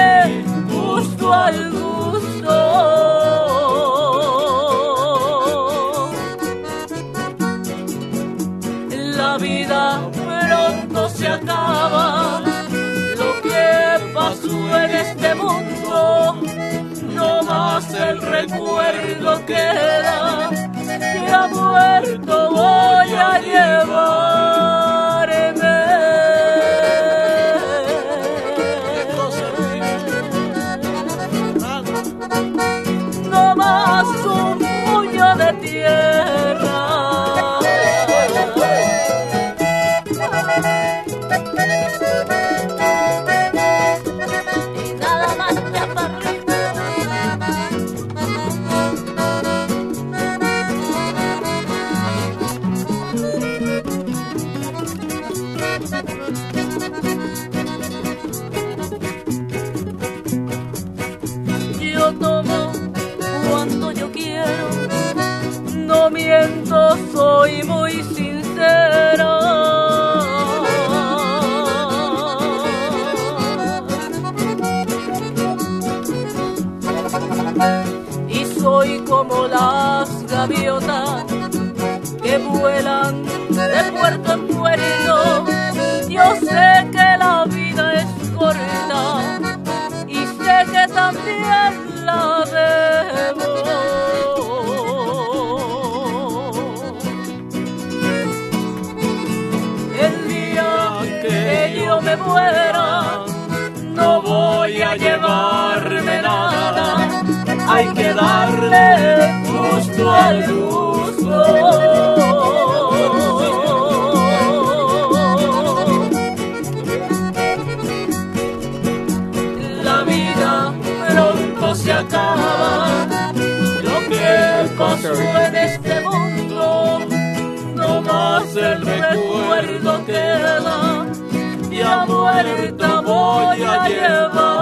recuerdo queda. Que ha muerto voy a llevarme. Al gusto. Se acaba, lo que pasó en este mundo, no más el recuerdo queda, y a muerta voy a llevarme.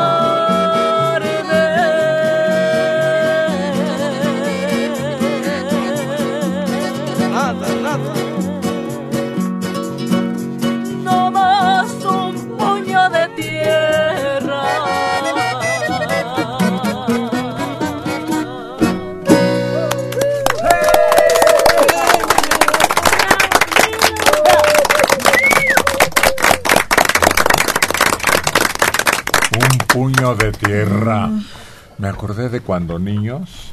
Me acordé de cuando niños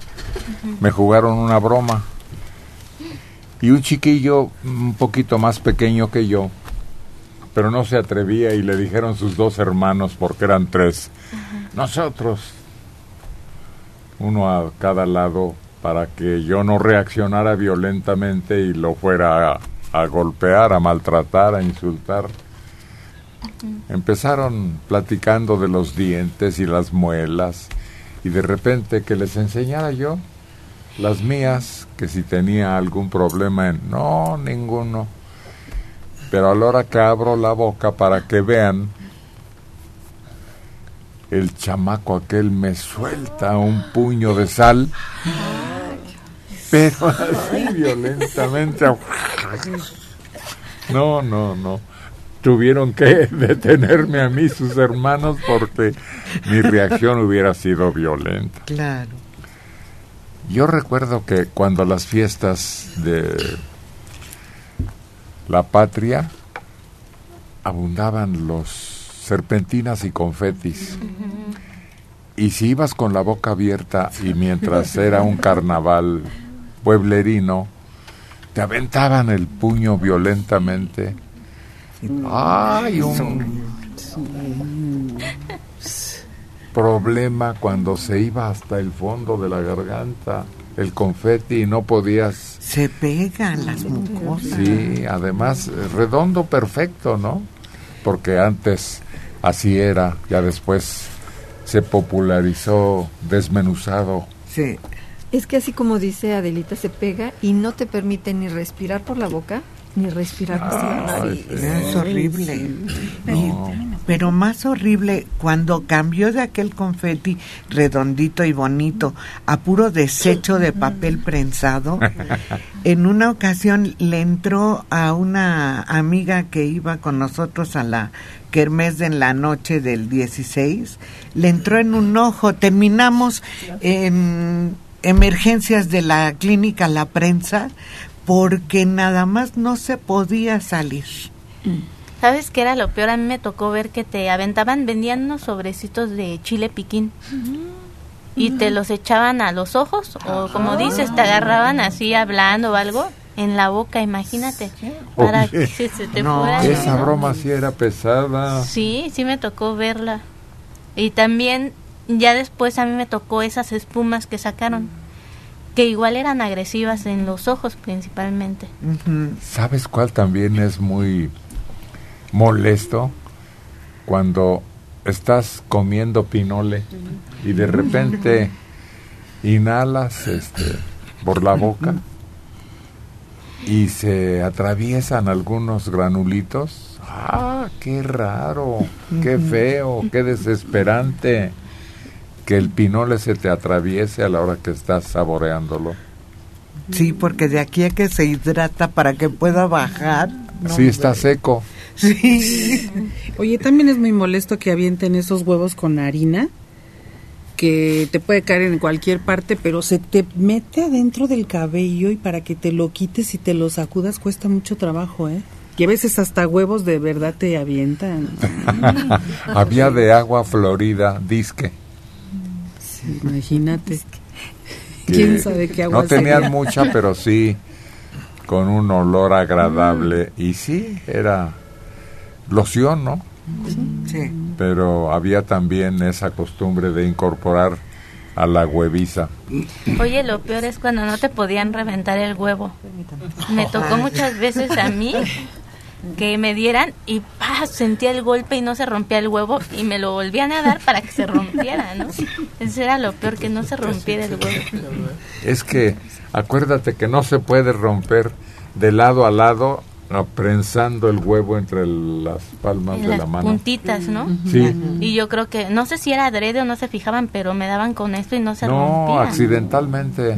me jugaron una broma. Y un chiquillo un poquito más pequeño que yo, pero no se atrevía y le dijeron sus dos hermanos, porque eran tres, nosotros, uno a cada lado, para que yo no reaccionara violentamente y lo fuera a, a golpear, a maltratar, a insultar. Empezaron platicando de los dientes y las muelas y de repente que les enseñara yo las mías, que si tenía algún problema en... No, ninguno. Pero a la hora que abro la boca para que vean, el chamaco aquel me suelta un puño de sal, pero así violentamente. No, no, no. Tuvieron que <laughs> detenerme a mí sus hermanos porque mi reacción hubiera sido violenta. Claro. Yo recuerdo que cuando las fiestas de la patria abundaban los serpentinas y confetis. Y si ibas con la boca abierta y mientras era un carnaval pueblerino, te aventaban el puño violentamente. ¡Ay! Un problema cuando se iba hasta el fondo de la garganta el confeti y no podías... Se pegan las mucosas. Sí, además redondo perfecto, ¿no? Porque antes así era, ya después se popularizó desmenuzado. Sí. Es que así como dice Adelita, se pega y no te permite ni respirar por la boca, ni respirar nariz. Es horrible. Pero más horrible cuando cambió de aquel confeti redondito y bonito a puro desecho de papel prensado. <laughs> En una ocasión le entró a una amiga que iba con nosotros a la kermés en la noche del 16, le entró en un ojo. Terminamos en emergencias de la clínica La Prensa porque nada más no se podía salir. ¿Sabes qué era lo peor? A mí me tocó ver que te aventaban, vendían unos sobrecitos de chile piquín. Y te los echaban a los ojos, o como dices, te agarraban así hablando o algo en la boca, imagínate. Para Oye, que se te no, fuera. esa broma sí era pesada. Sí, sí me tocó verla. Y también, ya después a mí me tocó esas espumas que sacaron, que igual eran agresivas en los ojos principalmente. ¿Sabes cuál también es muy molesto? Cuando estás comiendo pinole y de repente inhalas este por la boca y se atraviesan algunos granulitos. ¡Ah, qué raro! ¡Qué feo! ¡Qué desesperante! Que el pinole se te atraviese a la hora que estás saboreándolo. Sí, porque de aquí a que se hidrata para que pueda bajar. no, Sí, está seco. Sí. <laughs> Oye, también es muy molesto que avienten esos huevos con harina, que te puede caer en cualquier parte, pero se te mete adentro del cabello y para que te lo quites y te lo sacudas cuesta mucho trabajo, ¿eh? Y a veces hasta huevos de verdad te avientan. <laughs> Había de agua florida, disque. Imagínate. que ¿Quién sabe qué agua No tenían sería? mucha, pero sí con un olor agradable. Y sí, era loción, ¿no? Sí. Pero había también esa costumbre de incorporar a la hueviza. Oye, lo peor es cuando no te podían reventar el huevo. Me tocó muchas veces a mí <laughs> que me dieran y ¡pah! sentía el golpe y no se rompía el huevo y me lo volvían a dar para que se rompiera, ¿no? Eso era lo peor, que no se rompiera el huevo. Es que acuérdate que no se puede romper de lado a lado no, prensando el huevo entre el- las palmas En de la mano. puntitas, ¿no? Sí. Y yo creo que, no sé si era adrede o no se fijaban, pero me daban con esto y no se No, rompía. accidentalmente.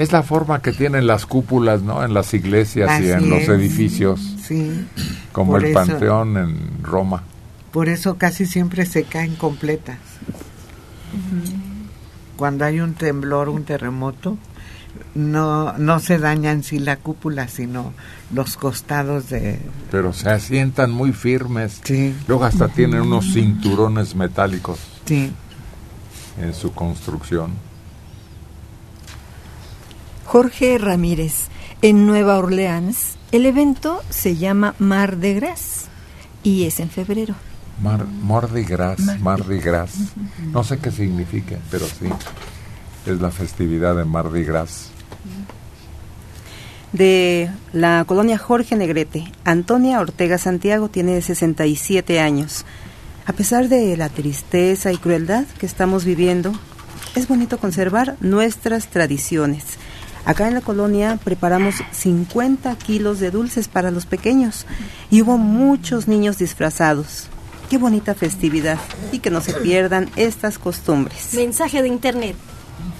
Es la forma que tienen las cúpulas, ¿no? En las iglesias y en los edificios. Sí. Como Por el eso- Panteón en Roma. Por eso casi siempre se caen completas. Cuando hay un temblor, un terremoto, no, no se daña en sí la cúpula, sino los costados de... Pero se asientan muy firmes. Luego hasta tienen unos cinturones metálicos Sí. en su construcción. Jorge Ramírez, en Nueva Orleans, el evento se llama Mar de Gras y es en febrero. Mar, Mardi Gras, Mardi. Mardi Gras. No sé qué significa, pero sí. Es la festividad de Mardi Gras. de la colonia Jorge Negrete. Antonia Ortega Santiago tiene 67 años. A pesar de la tristeza y crueldad que estamos viviendo, es bonito conservar nuestras tradiciones. Acá en la colonia preparamos 50 kilos de dulces para los pequeños y hubo muchos niños disfrazados. Qué bonita festividad y que no se pierdan estas costumbres. Mensaje de internet.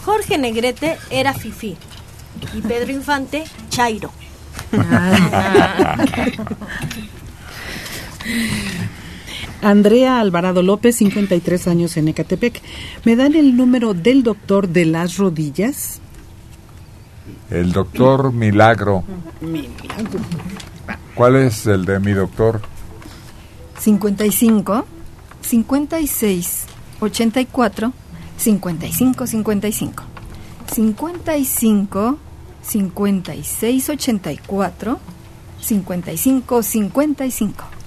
Jorge Negrete era Fifi y Pedro Infante Chairo. <laughs> Andrea Alvarado López, 53 años en Ecatepec. ¿Me dan el número del doctor de las rodillas? El doctor Milagro. ¿Cuál es el de mi doctor? 55 56 84 55 55 55 56 84 55 55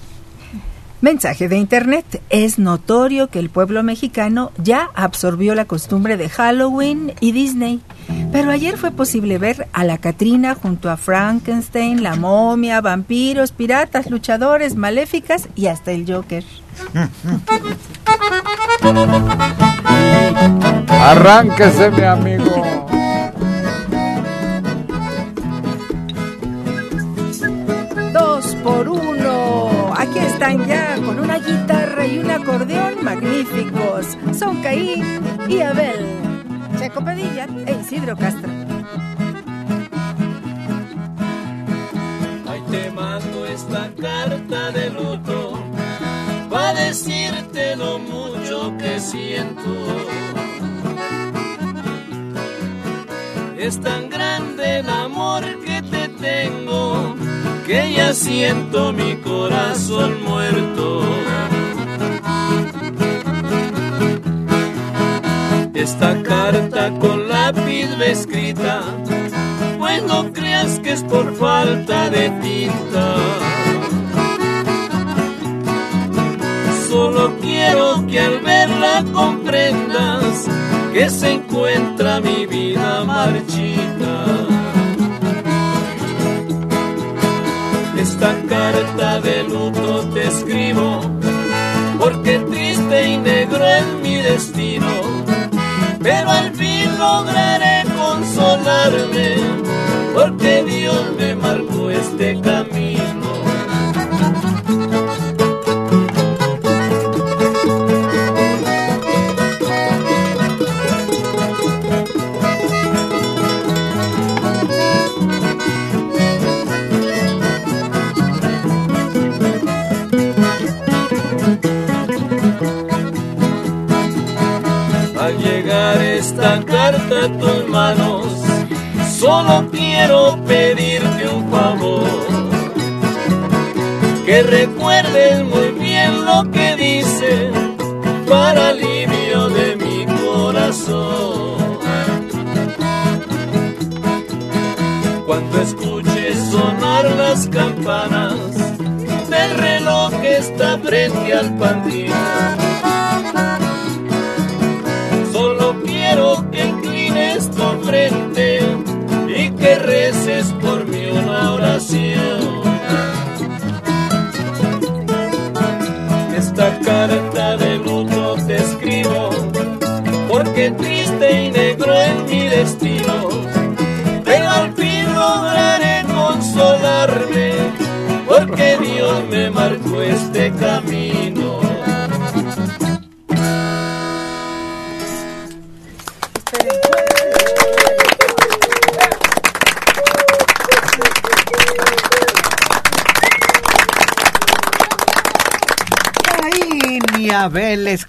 Mensaje de Internet. Es notorio que el pueblo mexicano ya absorbió la costumbre de Halloween y Disney. Pero ayer fue posible ver a la Catrina junto a Frankenstein, la momia, vampiros, piratas, luchadores, maléficas y hasta el Joker. Arránquese, mi amigo. Dos por uno. Están ya con una guitarra y un acordeón magníficos. Son Caín y Abel. Checo Padilla e Isidro Castro. Ahí te mando esta carta de luto para decirte lo mucho que siento. Es tan grande el amor que te tengo que ya siento mi corazón muerto. Esta carta con lápiz va escrita, pues no creas que es por falta de tinta. Solo quiero que al verla comprendas que se encuentra mi vida marchita. Esta carta de luto te escribo porque triste y negro es mi destino, pero al fin lograré consolarme porque Dios me marcó este camino. Tus manos, solo quiero pedirte un favor. Que recuerdes muy bien lo que dice para alivio de mi corazón. Cuando escuches sonar las campanas del reloj que está frente al panteón.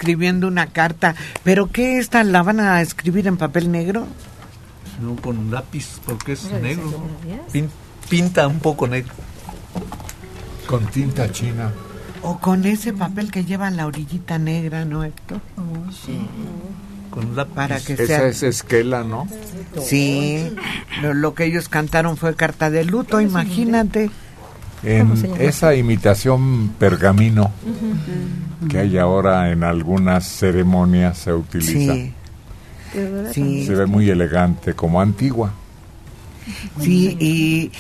Escribiendo una carta. ¿Pero qué esta la van a escribir en papel negro? No con lápiz, porque es Pero negro. Pin- pinta un poco negro. Con tinta china. O con ese papel que lleva la orillita negra, ¿no, Héctor? Con lápiz. Para que Esa sea... es esquela, ¿no? Sí, lo, lo que ellos cantaron fue Carta de Luto, imagínate. En esa imitación pergamino que hay ahora en algunas ceremonias se utiliza. Sí. Sí. Se ve muy elegante, como antigua. Sí, y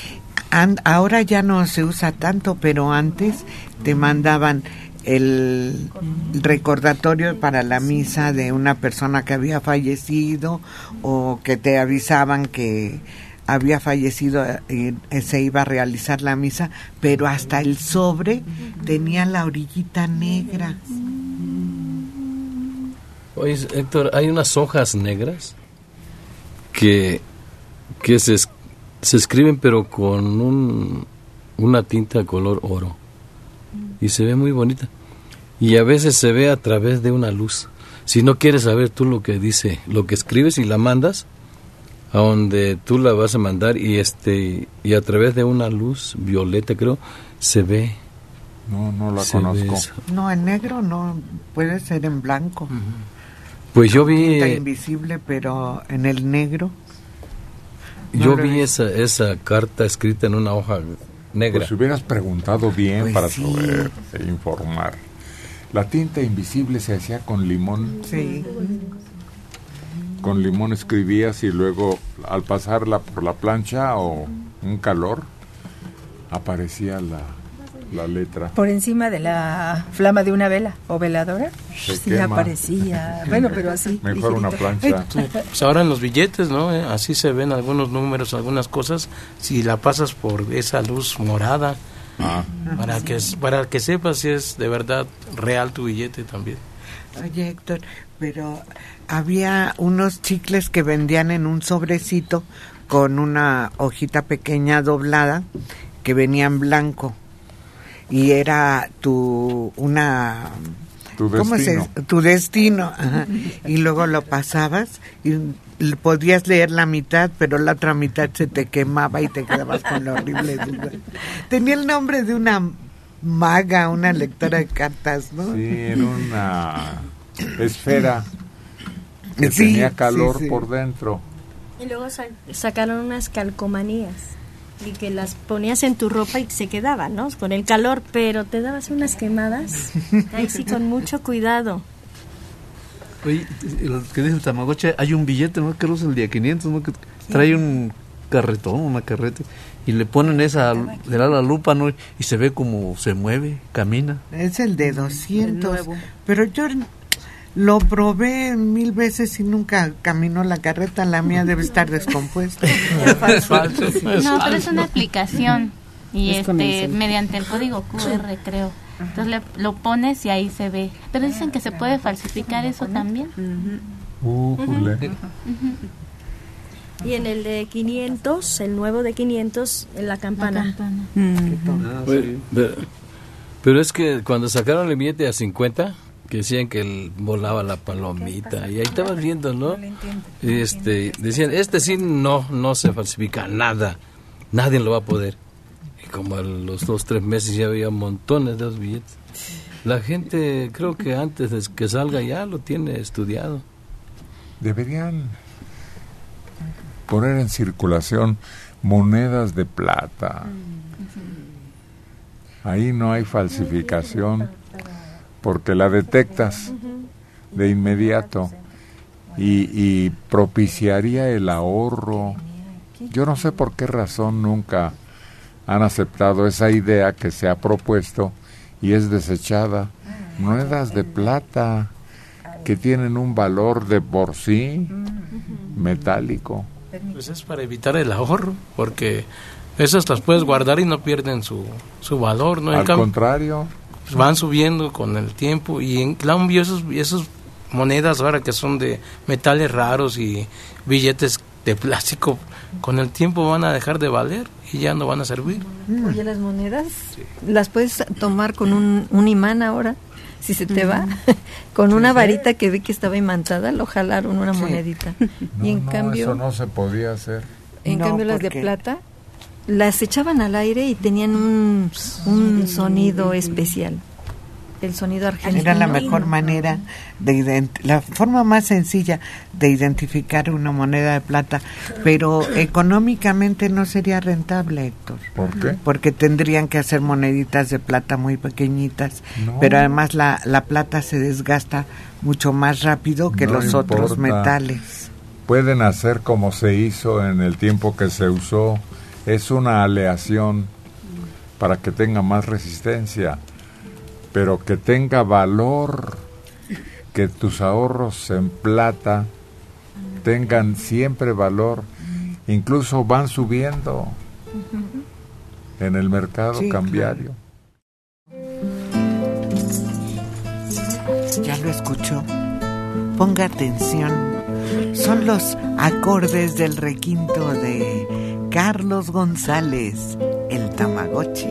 an- ahora ya no se usa tanto, pero antes te mandaban el recordatorio para la misa de una persona que había fallecido o que te avisaban que había fallecido y eh, se iba a realizar la misa, pero hasta el sobre tenía la orillita negra. Oye, Héctor, hay unas hojas negras que, que se, se escriben pero con un, una tinta color oro y se ve muy bonita. Y a veces se ve a través de una luz. Si no quieres saber tú lo que dice, lo que escribes y la mandas a donde tú la vas a mandar y este y a través de una luz violeta creo se ve. No, no la conozco. No, en negro no, puede ser en blanco. Pues yo vi Está invisible, pero en el negro. yo no he vi esa esa carta escrita en una hoja negra. Pues hubieras preguntado bien Pues para sí. poder eh, informar. La tinta invisible se hacía con limón. Sí. Con limón escribías y luego al pasarla por la plancha o un calor aparecía la, la letra. Por encima de la flama de una vela o veladora. Se sí quema. aparecía. Bueno, pero así. <laughs> Mejor una plancha. <laughs> Sí, pues ahora en los billetes, ¿no? Eh, Así se ven algunos números, algunas cosas. Si la pasas por esa luz morada, Ah. para que para que sepas si es de verdad real tu billete también. Oye, Héctor, pero había unos chicles que vendían en un sobrecito con una hojita pequeña doblada que venía en blanco. Y era tu una Tu ¿cómo se- destino. tu destino ajá. y luego lo pasabas y podías leer la mitad pero la otra mitad se te quemaba y te quedabas con la horrible tenía el nombre de una maga una lectora de cartas no Sí, era una esfera que Sí, tenía calor sí, sí. por dentro. Y luego sa- sacaron unas calcomanías y que las ponías en tu ropa y se quedaban, ¿no? Con el calor, pero te dabas unas quemadas. <laughs> Ahí sí, con mucho cuidado. Oye, lo que dice el Tamagotchi, hay un billete, ¿no? Creo que es el día 500, ¿no? Que trae un carretón, una carreta, y le ponen esa, le da la lupa, ¿no? Y se ve como se mueve, camina. Es el de 200. nuevo. Pero yo lo probé mil veces y nunca caminó la carreta. La mía debe estar descompuesta. <laughs> No, pero es una aplicación y Es este mediante el código QR creo. Entonces le- lo pones y ahí se ve. Pero dicen que se puede falsificar eso también. Újule. Y en el de 500, el nuevo de 500, en la campana. Pero, pero- pero es que cuando sacaron el billete a 50, que decían que él volaba la palomita, y ahí estabas viendo, ¿no? Este, decían, este sí no, no se falsifica nada, nadie lo va a poder. Y como a los dos, tres meses ya había montones de esos billetes. La gente, creo que antes de que salga ya lo tiene estudiado. Deberían poner en circulación monedas de plata. Ahí no hay falsificación porque la detectas de inmediato. y, y propiciaría el ahorro. Yo no sé por qué razón nunca han aceptado esa idea que se ha propuesto y es desechada. Monedas de plata que tienen un valor de por sí metálico. Pues es para evitar el ahorro, porque esas las puedes guardar y no pierden su, su valor, ¿no? En Al cambio, contrario, pues van subiendo con el tiempo y en cambio esos, esos monedas ahora que son de metales raros y billetes de plástico, con el tiempo van a dejar de valer y ya no van a servir. Oye, las monedas las puedes tomar con un, un imán ahora, si se te va. <laughs> con una varita que vi que estaba imantada, lo jalaron una Sí. monedita. no, <laughs> y en no, cambio, eso no se podía hacer. en No, cambio las de plata las echaban al aire y tenían un, un sonido especial. El sonido argentino. Era la mejor manera de la forma más sencilla de identificar una moneda de plata, pero económicamente no sería rentable, Héctor. ¿Por qué? Porque tendrían que hacer moneditas de plata muy pequeñitas, No. pero además la, la plata se desgasta mucho más rápido que No los otros metales. Pueden hacer como se hizo en el tiempo que se usó. Es una aleación para que tenga más resistencia, pero que tenga valor, que tus ahorros en plata tengan siempre valor, incluso van subiendo en el mercado Sí, cambiario. Ya lo escuchó. Ponga atención. Son los acordes del requinto de Carlos González, el Tamagotchi.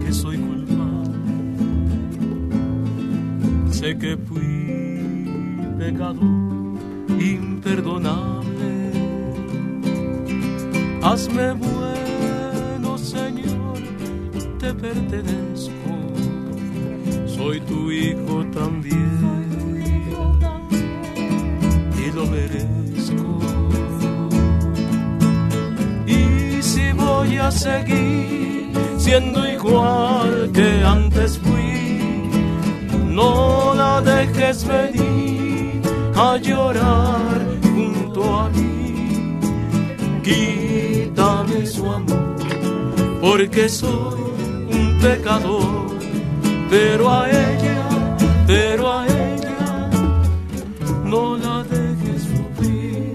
Que soy culpable. Sé que fui pecador imperdonable. Hazme bueno, Señor, te pertenezco. Soy tu hijo también y lo merezco. Y si voy a seguir siendo igual que antes fui, no la dejes venir a llorar junto a mí. Quítame su amor, porque soy un pecador, pero a ella, pero a ella, no la dejes sufrir.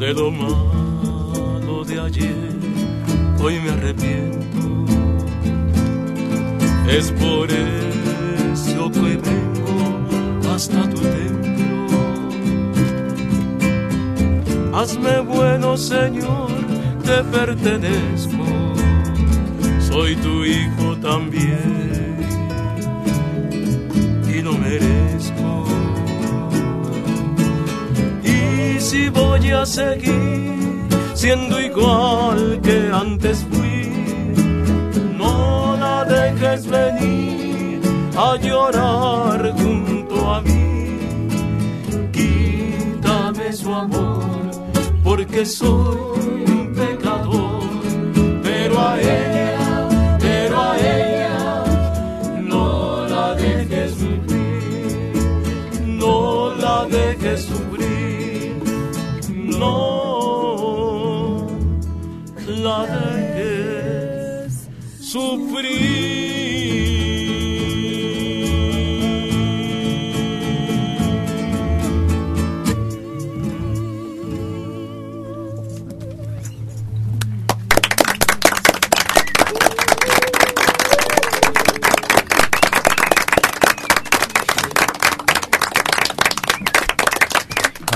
de lo malo de ayer, hoy me arrepiento. Es por eso que vengo hasta tu templo. Hazme bueno, Señor, te pertenezco. Soy tu hijo también y lo merezco. Y si voy a seguir siendo igual que antes dejes venir a llorar junto a mí. Quítame su amor, porque soy un pecador, pero a ella, pero a ella, no la dejes sufrir, no la dejes sufrir, no la dejes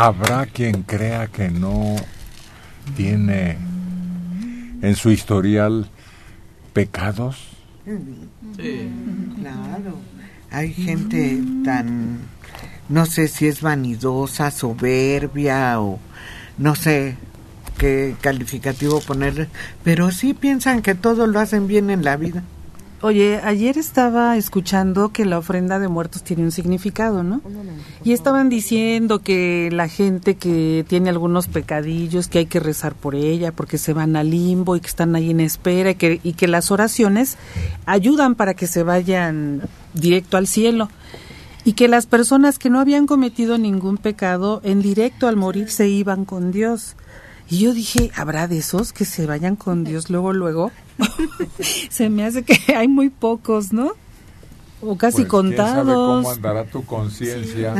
Habrá quien crea que no tiene en su historial pecados. Claro. Hay gente tan, no sé si es vanidosa, soberbia o no sé, qué calificativo ponerle, pero sí piensan que todo lo hacen bien en la vida. Oye, ayer estaba escuchando que la ofrenda de muertos tiene un significado, ¿no? Y estaban diciendo que la gente que tiene algunos pecadillos, que hay que rezar por ella, porque se van al limbo y que están ahí en espera, y que, y que las oraciones ayudan para que se vayan directo al cielo. Y que las personas que no habían cometido ningún pecado, en directo al morir se iban con Dios. Y yo dije, ¿habrá de esos que se vayan con <laughs> Dios luego, luego? <laughs> se me hace que hay muy pocos, ¿no? O casi Pues, ¿quién sabe contados. ¿Cómo andará tu conciencia?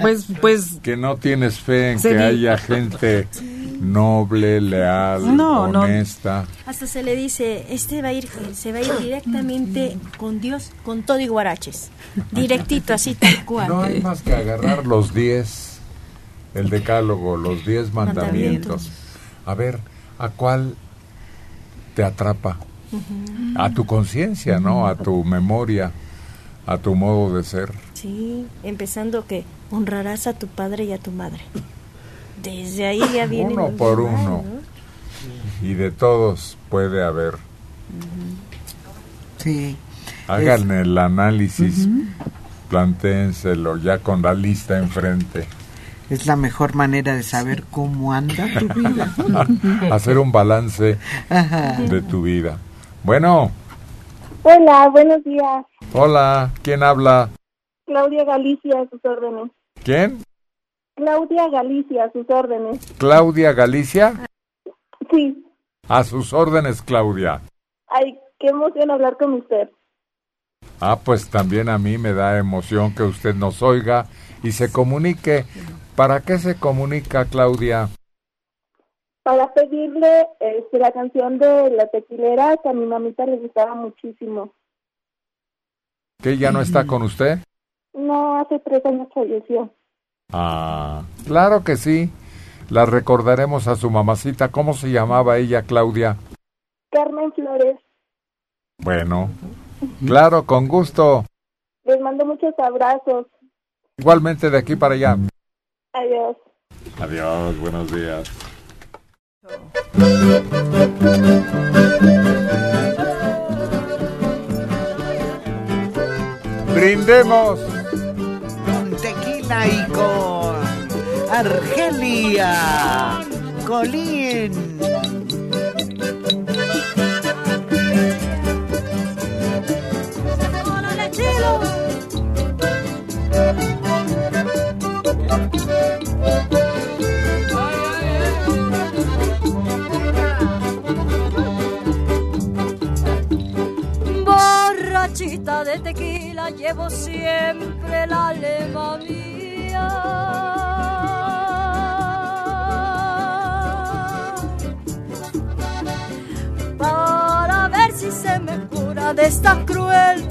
Pues, pues, Que no tienes fe en que di- haya gente <laughs> noble, leal, No, no. honesta. Hasta se le dice, este va a ir, se va a ir directamente con Dios, con todo y guaraches. Directito, así tal cual. No hay más que agarrar los diez, el decálogo, los diez mandamientos. A ver, ¿a cuál te atrapa? A tu conciencia, ¿no? A tu memoria, a tu modo de ser. Sí, empezando que honrarás a tu padre y a tu madre. Desde ahí ya viene Uno por uno. Y de todos puede haber. Sí. Hagan el análisis, plantéenselo ya con la lista enfrente. Es la mejor manera de saber cómo anda tu vida. <laughs> Hacer un balance Ajá. de tu vida. Bueno, Hola, buenos días. hola, ¿quién habla? Claudia Galicia, a sus órdenes. ¿Quién? Claudia Galicia, a sus órdenes. Claudia Galicia. Sí. A sus órdenes, Claudia. Ay, qué emoción hablar con usted. Ah, pues también a mí me da emoción que usted nos oiga y se comunique. ¿Para qué se comunica, Claudia? Para pedirle este, la canción de La Tequilera, que a mi mamita le gustaba muchísimo. ¿Que ya no está con usted? No, hace tres años falleció. Ah, claro que sí. La recordaremos a su mamacita. ¿Cómo se llamaba ella, Claudia? Carmen Flores, Bueno, claro, con gusto. les mando muchos abrazos. Igualmente de aquí para allá. Adiós. Adiós, buenos días. Brindemos. Con tequila y con Argelia. Colín. De esta cruel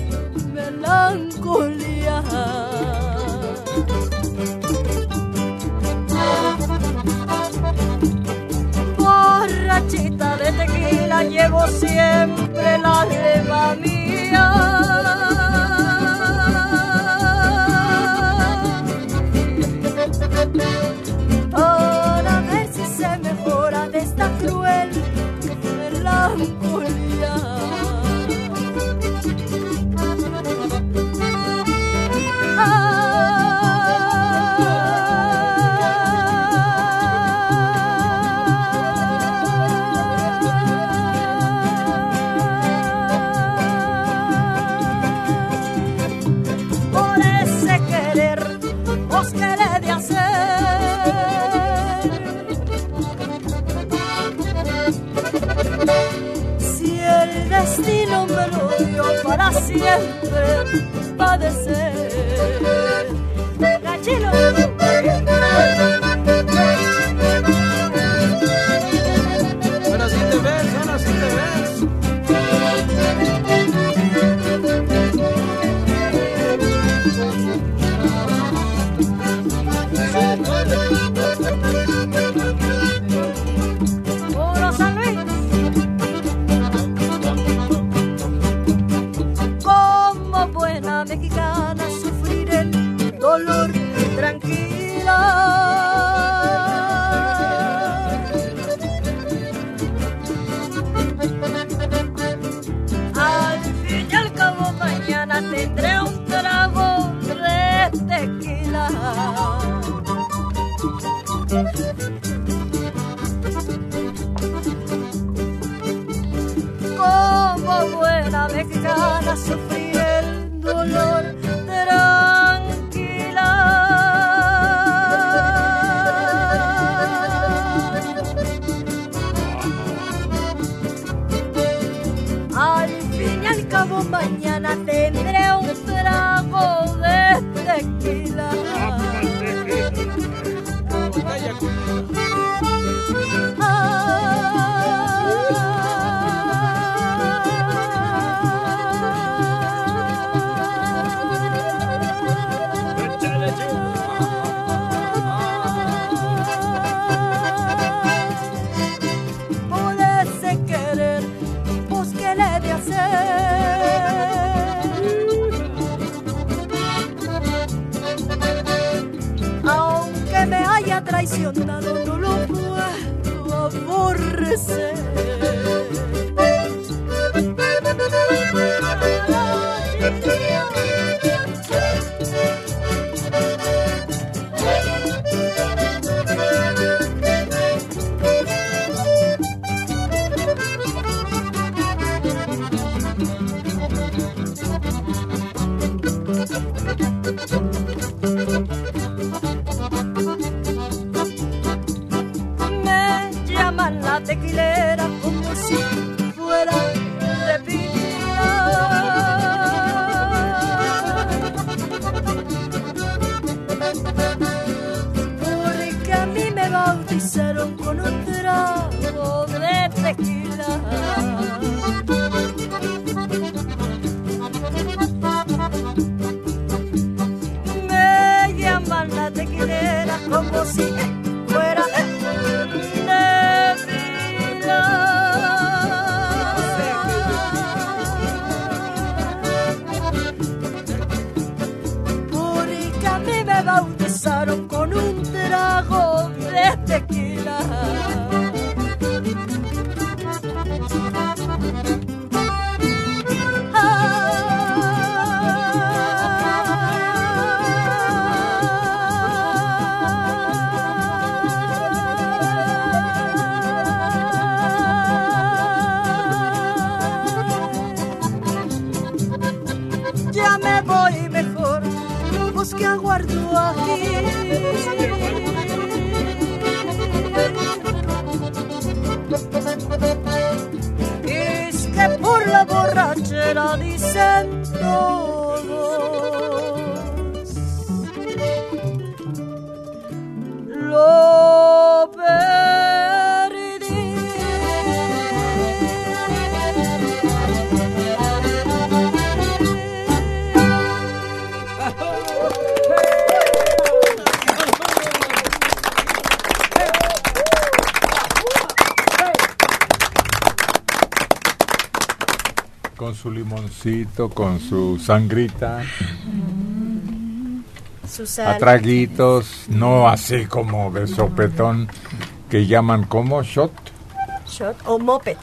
limoncito, con su sangrita, Su a sal. traguitos, no así como de sopetón que llaman como shot. Shot o moped.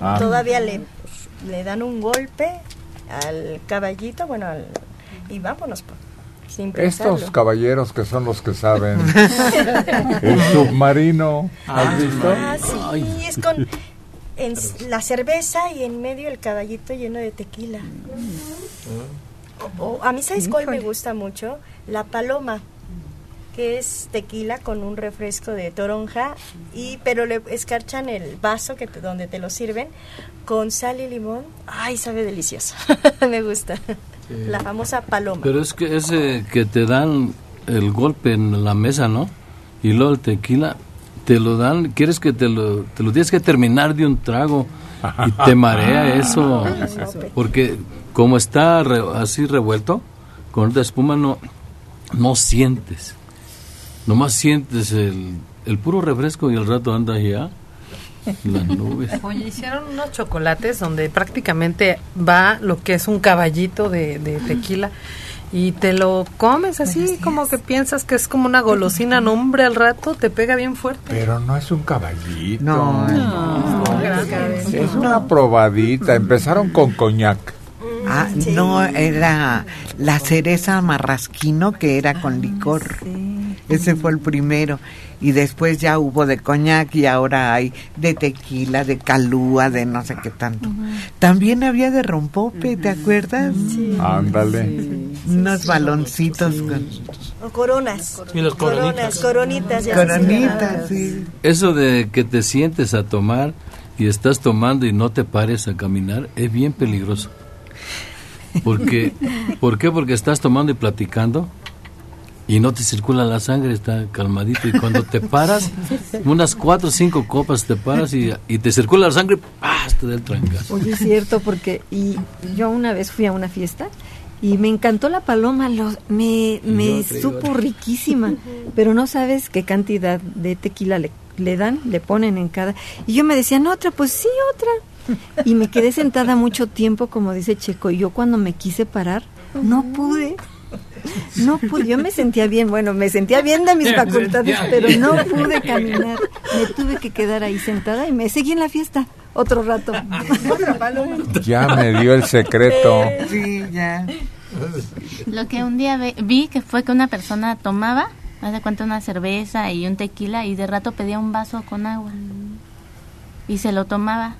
Ah. Todavía le, le dan un golpe al caballito, bueno, al, y vámonos. pues, Sin Estos caballeros que son los que saben. <laughs> El submarino. ¿Has visto? Ah, sí, es con en la cerveza y en medio el caballito lleno de tequila. O- o- a mí, ¿sabes cuál me gusta mucho? La paloma, que es tequila con un refresco de toronja, y pero le escarchan el vaso que te- donde te lo sirven con sal y limón. Ay, sabe delicioso. <laughs> me gusta. La famosa paloma. Pero es que ese que te dan el golpe en la mesa, ¿no? Y luego el tequila, te lo dan, quieres que te lo, te lo tienes que terminar de un trago y te <laughs> marea eso. Porque como está re- así revuelto, con la espuma no, no sientes. Nomás sientes el, el puro refresco y el rato anda ya las nubes. Oye, hicieron unos chocolates donde prácticamente va lo que es un caballito de, de tequila y te lo comes así como que piensas que es como una golosina, no hombre, al rato te pega bien fuerte. Pero no es un caballito. No, no. Es una probadita. Empezaron con coñac. Ah, no, era la cereza marrasquino que era con licor. Ese fue el primero. Y después ya hubo de coñac y ahora hay de tequila, de calúa, de no sé qué tanto. También había de rompope, ¿te acuerdas? Ándale. Unos baloncitos con O coronas. Y los Coronas, coronitas. ya coronitas, sí. Eso de que te sientes a tomar y estás tomando y no te pares a caminar es bien peligroso. Porque, ¿Por qué? Porque estás tomando y platicando y no te circula la sangre, está calmadito. Y cuando te paras, unas cuatro o cinco copas te paras y, y te circula la sangre, ¡paz! te da el trancazo. Oye, es cierto, porque y yo una vez fui a una fiesta y me encantó la paloma, lo- me, me supo riquísima, pero no sabes qué cantidad de tequila le, le dan, le ponen en cada... Y yo me decían, otra, pues sí, otra. <laughs> Y me quedé sentada mucho tiempo, como dice Checo, y yo cuando me quise parar, no pude. No pude, yo me sentía bien, bueno, me sentía bien de mis facultades, pero no pude caminar. Me tuve que quedar ahí sentada y me seguí en la fiesta otro rato. <laughs> Ya me dio el secreto. Sí, ya. Lo que un día vi que fue que una persona tomaba, haz de cuenta una cerveza y un tequila y de rato pedía un vaso con agua y se lo tomaba.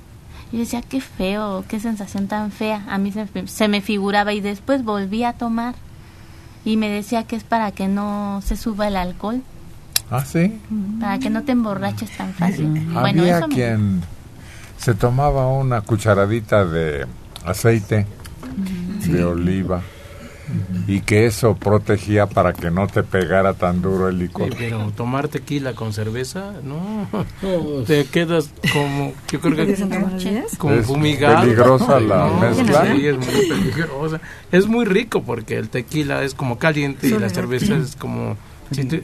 Y yo decía, qué feo, qué sensación tan fea. A mí se, se me figuraba y después volví a tomar y me decía que es para que no se suba el alcohol, ¿Ah, sí? para que no te emborraches tan fácil. Bueno, Había eso me- quien se tomaba una cucharadita de aceite de oliva y que eso protegía para que no te pegara tan duro el licor. Sí, pero tomar tequila con cerveza, no. Te quedas como, yo creo que como Es fumigado. peligrosa la mezcla. Sí, es muy peligrosa. Es muy rico porque el tequila es como caliente y la cerveza es como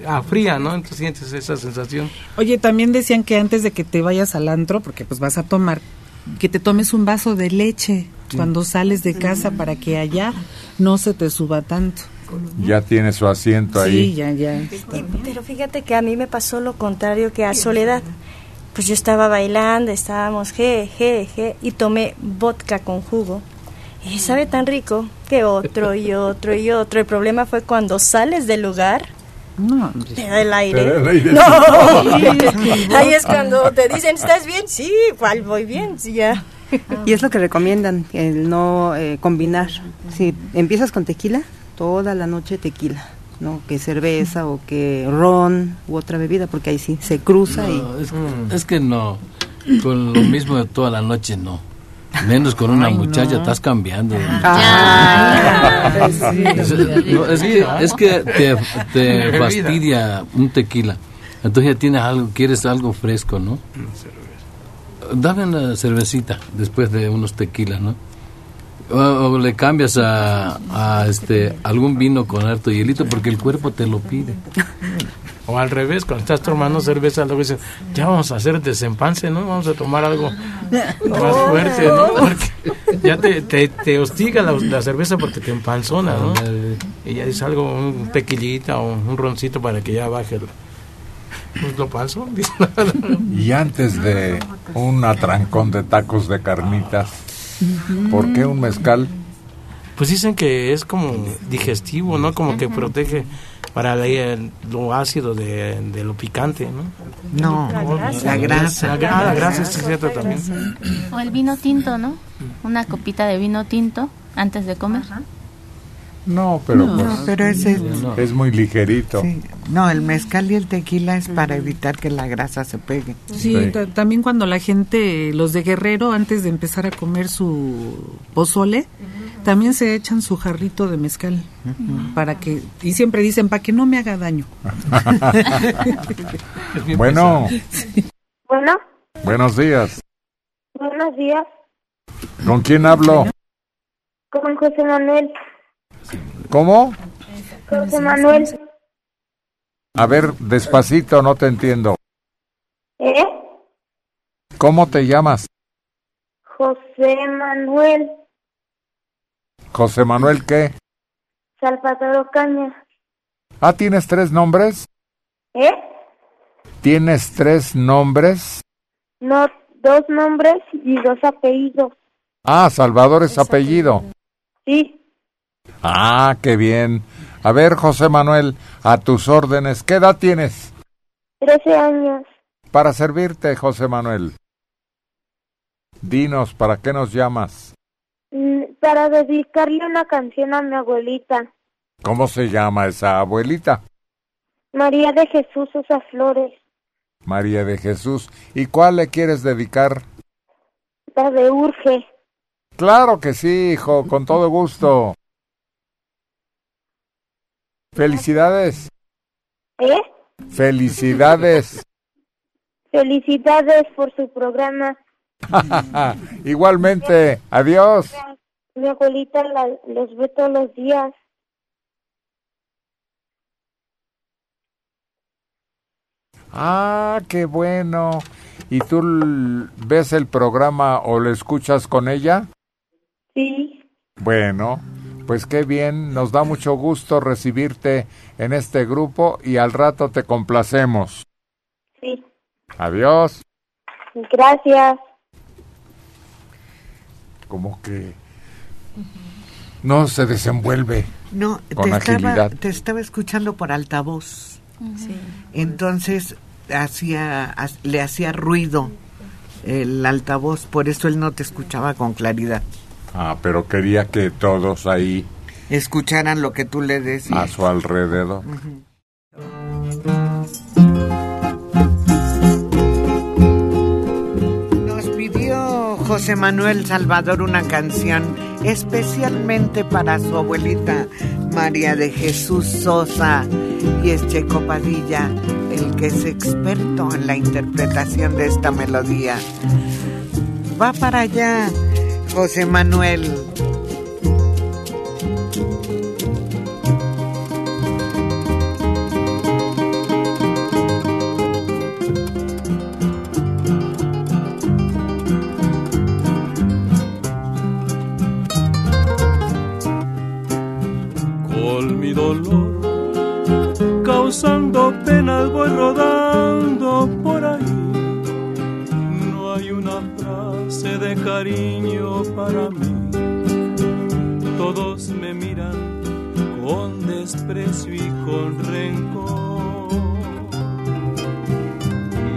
ah, fría, ¿no? Entonces sientes esa sensación. Oye, también decían que antes de que te vayas al antro, porque pues vas a tomar, que te tomes un vaso de leche cuando sales de casa para que allá no se te suba tanto. Ya tiene su asiento Sí, ahí. ya, ya. Y- pero fíjate que a mí me pasó lo contrario que a Soledad. Pues yo estaba bailando, estábamos je, je, je, y tomé vodka con jugo. Y sabe tan rico que otro y otro y otro. El problema fue cuando sales del lugar, No, te da el aire. Te da el aire. No, <laughs> ahí es cuando te dicen, ¿estás bien? Sí, ¿cuál voy bien? Sí, ya. Y es lo que recomiendan, el no eh, combinar. Si empiezas con tequila, toda la noche tequila, ¿no? Que cerveza o que ron u otra bebida, porque ahí sí se cruza y... Es, es que no, con lo mismo de toda la noche no. Menos con una Ay, muchacha, no. estás cambiando. Ah, sí. Es, no, es que, es que te, te fastidia un tequila. Entonces ya tienes algo, quieres algo fresco, ¿no? Dame una cervecita después de unos tequilas, ¿no? O, o le cambias a, a, este algún vino con harto hielito porque el cuerpo te lo pide. O al revés, cuando estás tomando cerveza, luego dices, ya vamos a hacer desempance, ¿no? Vamos a tomar algo más fuerte, ¿no? Porque ya te, te, te hostiga la, la cerveza porque te empanzona, ¿no? Y ya es algo, un tequilita o un roncito para que ya baje el, pues, lo. <laughs> Y antes de un atrancón de tacos de carnitas, ¿por qué un mezcal? Pues dicen que es como digestivo, ¿no? Como que protege para la- el- lo ácido de, de lo picante, ¿no? No, la grasa. La, gra- ah, la grasa sí es cierto también. O el vino tinto, ¿no? Una copita de vino tinto antes de comer. No, pero No, pues pero ese- es muy ligerito. Sí. No, el mezcal y el tequila es para evitar que la grasa se pegue. Sí, ta- también cuando la gente, los de Guerrero, antes de empezar a comer su pozole, también se echan su jarrito de mezcal para que y siempre dicen para que no me haga daño. <laughs> Bueno, Bueno, buenos días. buenos días. ¿Con quién hablo? Con José Manuel. ¿Cómo? José Manuel. A ver, despacito, no te entiendo. ¿Eh? ¿Cómo te llamas? José Manuel José Manuel, ¿qué? Salvador Caña. Ah, ¿tienes tres nombres? ¿Eh? ¿Tienes tres nombres? No, dos nombres y dos apellidos. Ah, Salvador es apellido. Sí, Ah, qué bien. A ver, José Manuel, a tus órdenes. ¿Qué edad tienes? 13 años. Para servirte, José Manuel. Dinos, ¿para qué nos llamas? Mm, Para dedicarle una canción a mi abuelita, ¿Cómo se llama esa abuelita? María de Jesús Sosa Flores, María de Jesús. ¿Y cuál le quieres dedicar? la de Urge. Claro que sí, hijo, con todo gusto. Felicidades. ¿Eh? Felicidades. Felicidades por su programa. <laughs> Igualmente. Adiós. Mi abuelita la- los ve todos los días. Ah, qué bueno. ¿Y tú ves el programa o lo escuchas con ella? Sí. Bueno, pues qué bien. Nos da mucho gusto recibirte en este grupo y al rato te complacemos. Sí. Adiós. Gracias. Como que no se desenvuelve No, con te estaba, te estaba escuchando por altavoz. Entonces hacía, ha- le hacía ruido el altavoz, por eso él no te escuchaba con claridad. Ah, pero quería que todos ahí Escucharan lo que tú le decías. a su alrededor. Nos pidió José Manuel Salvador una canción especialmente para su abuelita María de Jesús Sosa y es Checo Padilla el que es experto en la interpretación de esta melodía. Va para allá, José Manuel. con mi dolor, causando penas voy rodando de cariño para mí. Todos me miran con desprecio y con rencor.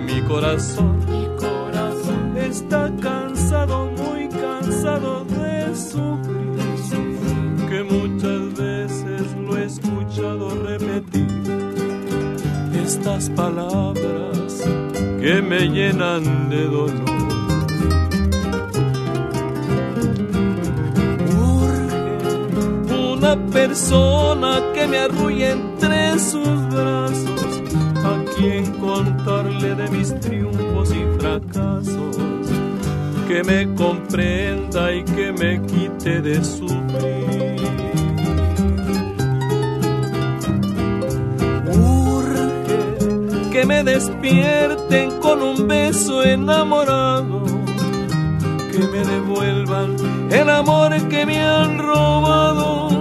Mi corazón, mi corazón está cansado, muy cansado de sufrir que muchas veces lo he escuchado repetir estas palabras que me llenan de dolor. Persona que me arrulle entre sus brazos, a quien contarle de mis triunfos y fracasos que me comprenda y que me quite de sufrir. Urge que me despierten con un beso enamorado, que me devuelvan el amor que me han robado,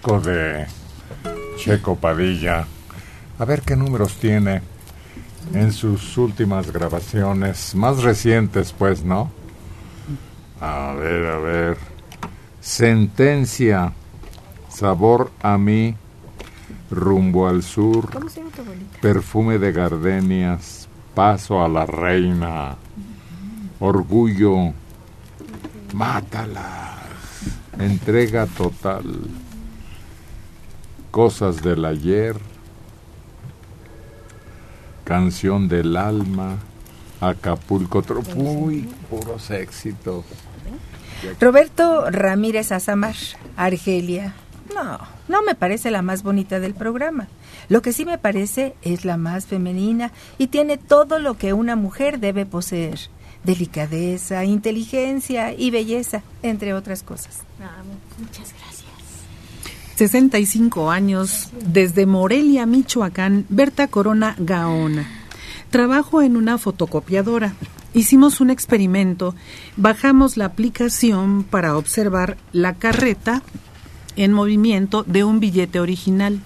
disco de Checo Padilla. A ver qué números tiene en sus últimas grabaciones, más recientes pues, ¿no? A ver, a ver. Sentencia, sabor a mí, rumbo al sur, ¿Cómo se llama tu abuelita? perfume de gardenias, paso a la reina, orgullo, mátalas, entrega total, cosas del ayer, canción del alma, Acapulco, tro- uy, puros éxitos. Roberto Ramírez Azamar, Argelia. No, no me parece la más bonita del programa. Lo que sí me parece es la más femenina y tiene todo lo que una mujer debe poseer. Delicadeza, inteligencia y belleza, entre otras cosas. muchas gracias. 65 años, desde Morelia, Michoacán, Berta Corona Gaona. Trabajo en una fotocopiadora. Hicimos un experimento, bajamos la aplicación para observar la carreta en movimiento de un billete original.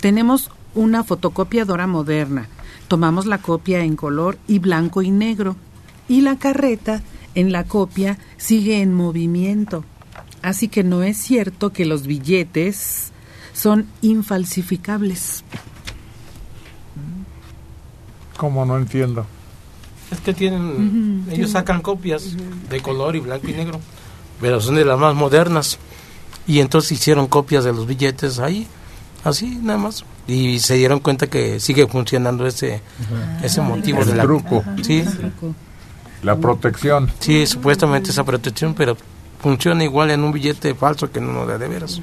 Tenemos una fotocopiadora moderna. Tomamos la copia en color y blanco y negro. Y la carreta en la copia sigue en movimiento. Así que no es cierto que los billetes son infalsificables. ¿Cómo no entiendo? Es que tienen, ellos sí. sacan copias de color y blanco y negro, pero son de las más modernas. Y entonces hicieron copias de los billetes ahí, así nada más. Y se dieron cuenta que sigue funcionando ese, ese motivo El de la truco. Sí, La protección. sí, supuestamente esa protección, pero funciona igual en un billete falso que en uno de de veras.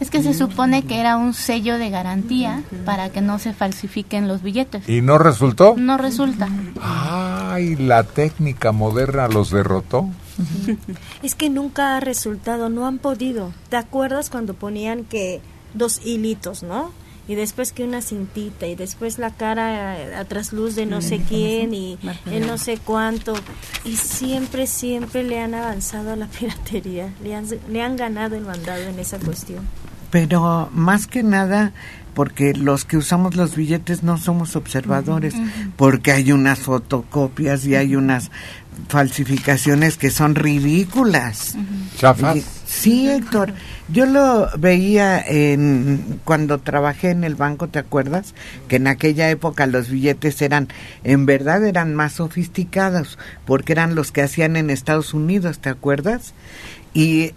Es que se supone que era un sello de garantía para que no se falsifiquen los billetes. ¿Y no resultó? No resulta. Ay, la técnica moderna los derrotó. <laughs> Es que nunca ha resultado, no han podido. ¿Te acuerdas cuando ponían que dos hilitos, no? Y después que una cintita y después la cara eh, a trasluz de no sé quién y el no sé cuánto. Y siempre, siempre le han avanzado a la <laughs> piratería, le han, le han ganado el mandado en esa cuestión. Pero más que nada, porque los que usamos los billetes no somos observadores, ujú. porque hay unas fotocopias y hay unas falsificaciones que son ridículas. Chafas. Y- Sí, Héctor. Yo lo veía en cuando trabajé en el banco, ¿te acuerdas? Que en aquella época los billetes eran, en verdad eran más sofisticados, porque eran los que hacían en Estados Unidos, ¿te acuerdas? Y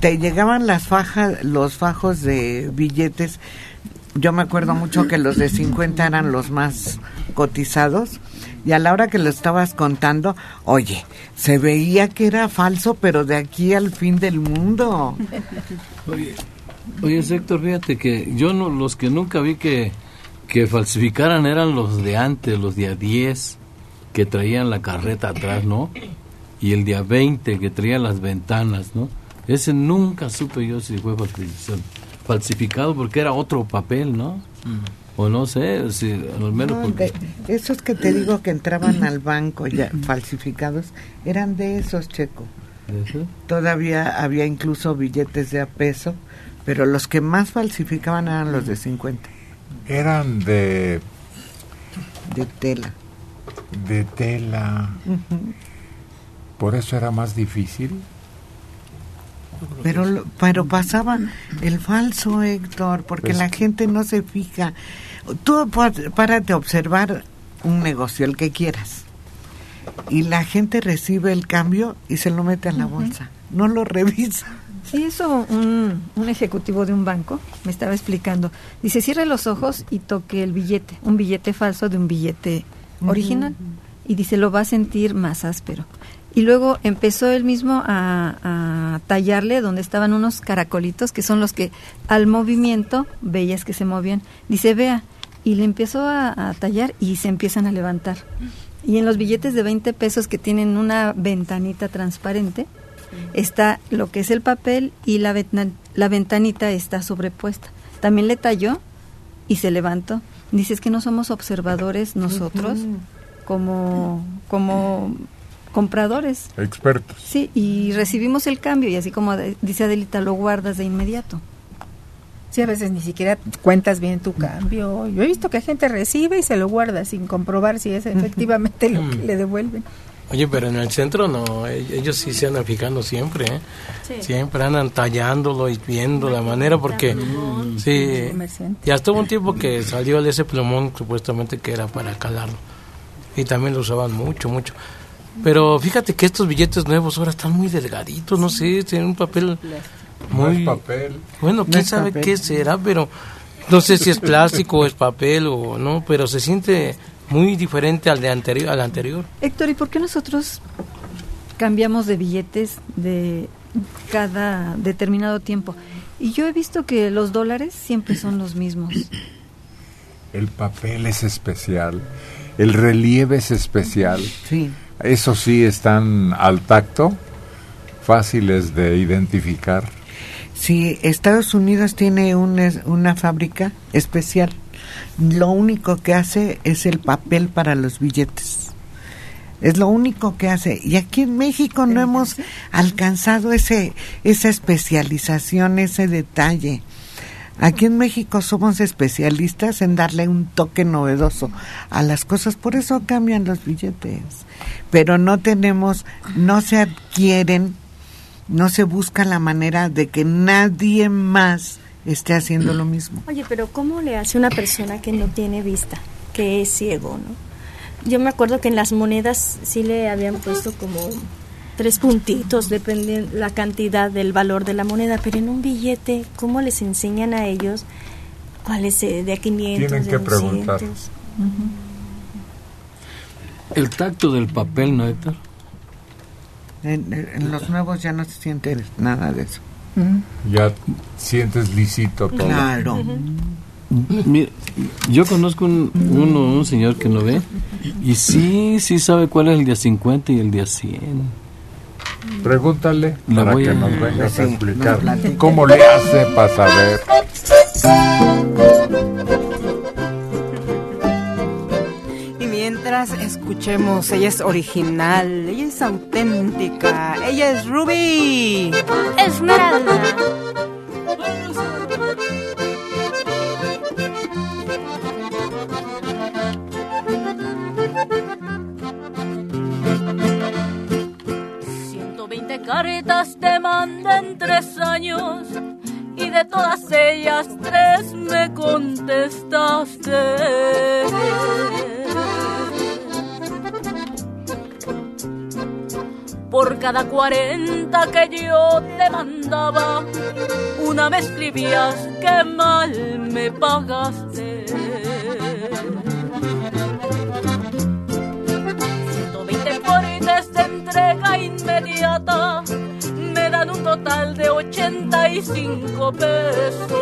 te llegaban las fajas, los fajos de billetes. Yo me acuerdo mucho que los de 50 eran los más cotizados y a la hora que lo estabas contando, oye, se veía que era falso, pero de aquí al fin del mundo. <laughs> Oye, oye Héctor, fíjate que yo no, los que nunca vi que, que falsificaran eran los de antes, los de a 10, que traían la carreta atrás, ¿no? Y el de a 20, que traía las ventanas, ¿no? Ese nunca supe yo si fue falsi- falsificado porque era otro papel, ¿no? O no sé, si, al menos No, porque... de- esos que te digo que entraban al banco ya <clears throat> falsificados, eran de esos, Checo. ¿Eso? Todavía había incluso billetes de a peso, pero los que más falsificaban eran los de 50. Eran de, De tela. de tela. Por eso era más difícil. Pero, lo- pero pasaba el falso, Héctor, porque Pues- la gente no se fija. Tú párate a observar un negocio, el que quieras. Y la gente recibe el cambio y se lo mete a la bolsa. No lo revisa. Sí, eso un, un ejecutivo de un banco me estaba explicando. Dice, cierre los ojos y toque el billete, un billete falso de un billete original. Y dice, lo va a sentir más áspero. Y luego empezó él mismo a, a tallarle donde estaban unos caracolitos que son los que al movimiento veías que se movían. Dice, vea, y le empezó a, a tallar y se empiezan a levantar. Y en los billetes de 20 pesos que tienen una ventanita transparente, está lo que es el papel y la, la ventanita está sobrepuesta. También le talló y se levantó. Dice, es que no somos observadores nosotros como, como compradores. Expertos. Sí, y recibimos el cambio y así como dice Adelita, lo guardas de inmediato. Sí, a veces ni siquiera cuentas bien tu cambio. Yo he visto que gente recibe y se lo guarda sin comprobar si es <laughs> efectivamente lo que Mm. le devuelven. Oye, pero en el centro no, e- ellos sí se andan fijando siempre, ¿eh? Sí. Siempre andan tallándolo y viendo la manera porque sí, ya estuvo un tiempo que salió de ese plumón supuestamente que era para calarlo y también lo usaban mucho, mucho. Pero fíjate que estos billetes nuevos ahora están muy delgaditos, no sé, tienen un papel No muy es papel. Bueno, No quién sabe papel. qué será, pero no sé si es <laughs> plástico o es papel o no, pero se siente muy diferente al de anterior al anterior. Héctor, ¿y por qué nosotros cambiamos de billetes de cada determinado tiempo? Y yo he visto que los dólares siempre son los mismos. El papel es especial, el relieve es especial. Sí. Eso sí están al tacto, fáciles de identificar. Sí, Estados Unidos tiene un es- una fábrica especial. Lo único que hace es el papel para los billetes. Es lo único que hace. Y aquí en México no hemos alcanzado ese esa especialización, ese detalle. Aquí en México somos especialistas en darle un toque novedoso a las cosas, por eso cambian los billetes. Pero no tenemos, no se adquieren, no se busca la manera de que nadie más esté haciendo lo mismo. Oye, pero ¿cómo le hace una persona que no tiene vista, que es ciego, no? Yo me acuerdo que en las monedas sí le habían puesto como tres puntitos, depende la cantidad del valor de la moneda, pero en un billete, ¿cómo les enseñan a ellos cuál es eh, de a 500, Tienen que 200? preguntar. El tacto del papel, ¿no, Héctor? En, en los nuevos ya no se siente nada de eso. Ya sientes lisito todo. Claro. Mira, yo conozco un, uno, un señor que no ve y sí, sí sabe cuál es el día 50 y el día 100. Pregúntale Le para voy que a- nos vengas Sí, a explicar cómo le hace para saber. Y mientras escuchemos, ella es original, ella es auténtica, ella es Ruby. Esmeralda. Cartas te mandé en tres años y de todas ellas tres me contestaste. Por cada cuarenta que yo te mandaba, una me escribías que mal me pagaste. De entrega inmediata me dan un total de 85 pesos.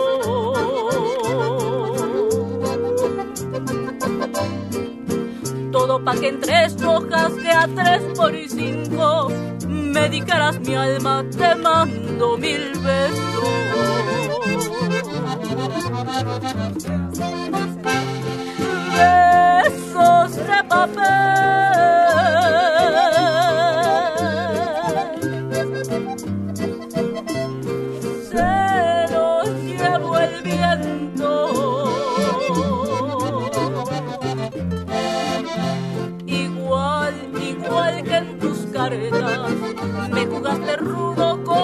Todo pa' que en tres hojas de a tres por y cinco me dedicarás mi alma, te mando mil besos. Besos de papel. Me jugaste rudo con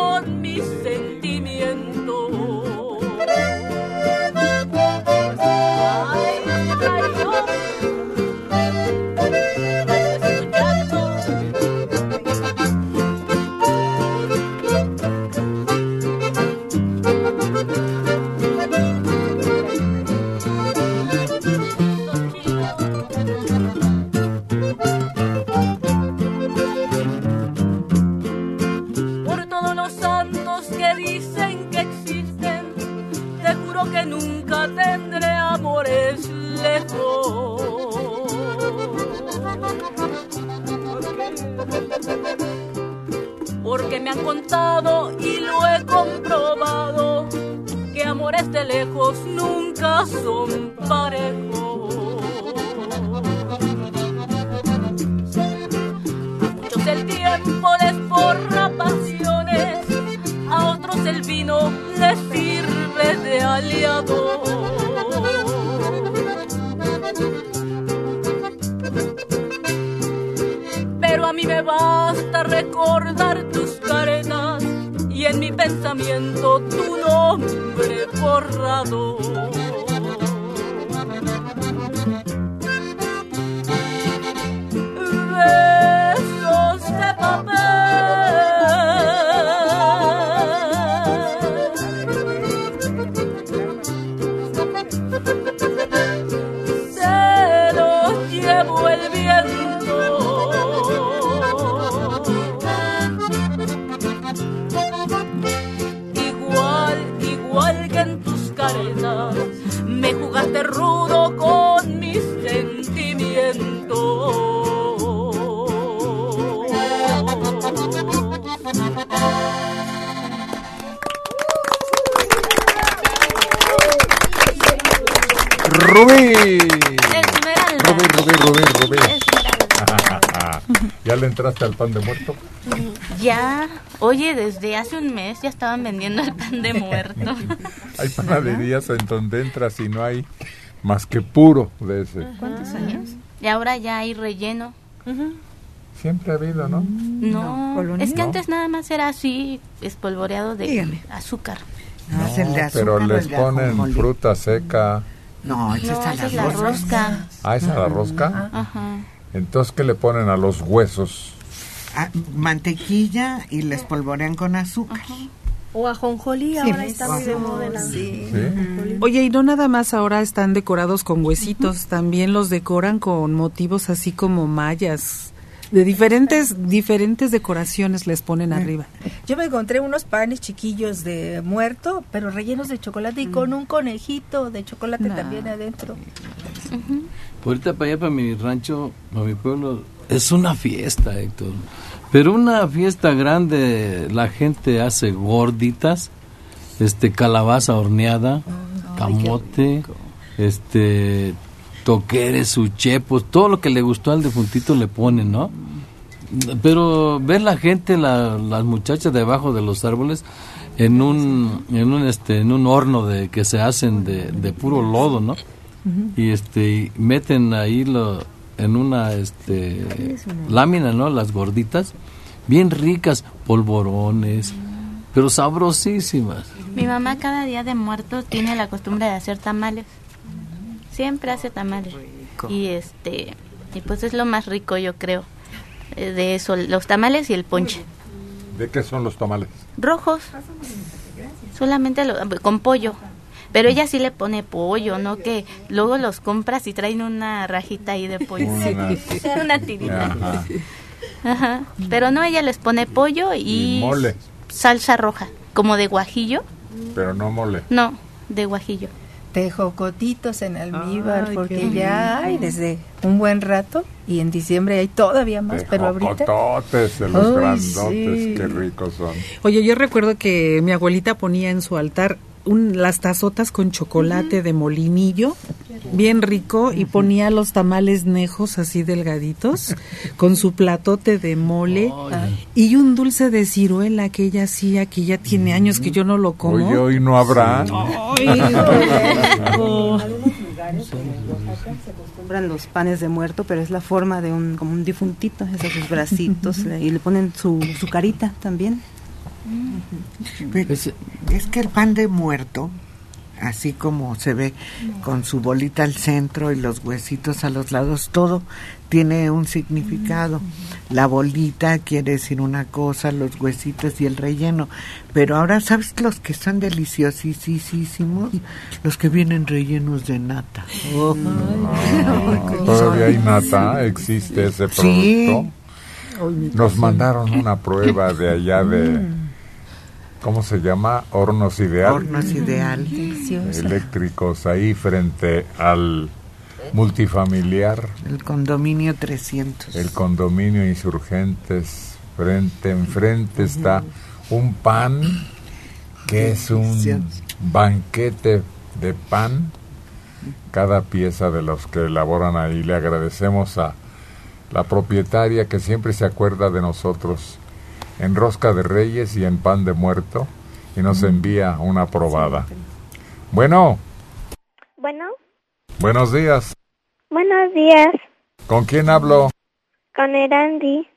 al pan de muerto? Ya, oye, desde hace un mes ya estaban vendiendo el pan de muerto. <laughs> Hay panaderías en donde entras y no hay más que puro de ese. ¿Cuántos años? Y ahora ya hay relleno. Siempre ha habido, ¿no? No, es que No. antes nada más era así, espolvoreado de azúcar. No, es el de azúcar pero les de ponen fruta seca. No, esa No, esa es la rosca. rosca. Ah, ¿esa es la rosca? Ajá. Entonces, ¿qué le ponen a los huesos? Mantequilla y les polvorean con azúcar. O ajonjolí, Sí, ahora está muy de moda sí. Oye, y no nada más ahora están decorados con huesitos, también los decoran con motivos así como mayas. De diferentes diferentes decoraciones les ponen arriba. Yo me encontré unos panes chiquillos de muerto, pero rellenos de chocolate y con un conejito de chocolate Nah. también adentro. Ahorita para allá, para mi rancho, para mi pueblo, es una fiesta, Héctor. Pero una fiesta grande, la gente hace gorditas, este calabaza horneada, camote, este toqueres, uchepos, todo lo que le gustó al defuntito le ponen, ¿no? Pero ver la gente, la- las muchachas debajo de los árboles en un en un este en un horno de que se hacen de, de puro lodo, ¿no? y este y meten ahí lo en una este lámina no las gorditas bien ricas polvorones pero sabrosísimas Mi mamá cada día de muerto tiene la costumbre de hacer tamales. Siempre hace tamales. Y este y pues es lo más rico, yo creo. eh, De eso, los tamales y el ponche. ¿De qué son los tamales? Rojos. Solamente lo- con pollo. Pero ella sí le pone pollo, ¿no? Que luego los compras y traen una rajita ahí de pollo. Una <laughs> tirita. Ajá. Ajá. Pero no, ella les pone pollo y, Y mole, salsa roja, como de guajillo. pero no mole. No, de guajillo. Tejocotitos en almíbar, Ay, porque ya hay desde un buen rato y en diciembre hay todavía más, pero ahorita... Jocototes de los Ay, grandotes, sí. qué ricos son. Oye, yo recuerdo que mi abuelita ponía en su altar un, las tazotas con chocolate de molinillo, bien rico, y ponía los tamales nejos así delgaditos, con su platote de mole, y un dulce de ciruela que ella hacía, que ya tiene años que yo no lo como. Hoy, hoy no habrá. Ay, qué rico. se acostumbran los panes de muerto, pero es la forma de un como un difuntito, esos sus bracitos <laughs> y le ponen su, su carita también. Pues, es que el pan de muerto, así como se ve con su bolita al centro y los huesitos a los lados, todo tiene un significado. La bolita quiere decir una cosa, los huesitos y el relleno. Pero ahora, ¿sabes los que son deliciosísimos? Los que vienen rellenos de nata. Oh. Todavía hay nata, existe ese Sí. producto. Nos mandaron una prueba de allá de, ¿cómo se llama? Hornos Ideal. Hornos Ideal. Eléctricos ahí frente al multifamiliar, El condominio 300. el condominio Insurgentes. Frente, enfrente está un pan que es un banquete de pan. Cada pieza de los que elaboran ahí. Le agradecemos a la propietaria que siempre se acuerda de nosotros en rosca de reyes y en pan de muerto y nos envía una probada. Bueno, Bueno, buenos días. buenos días, ¿Con quién hablo? con Erandi.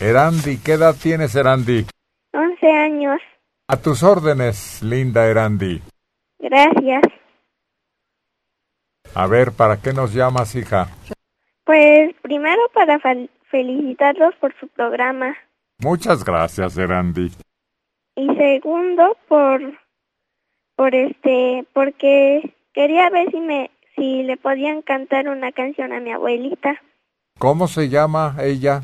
Erandi, ¿qué edad tienes, Erandi? 11 años. A tus órdenes, linda Erandi. Gracias. A ver, ¿para qué nos llamas, hija? Pues primero para fel- felicitarlos por su programa Muchas gracias, Erandi. y segundo por por este porque quería ver si me si le podían cantar una canción a mi abuelita ¿Cómo se llama ella?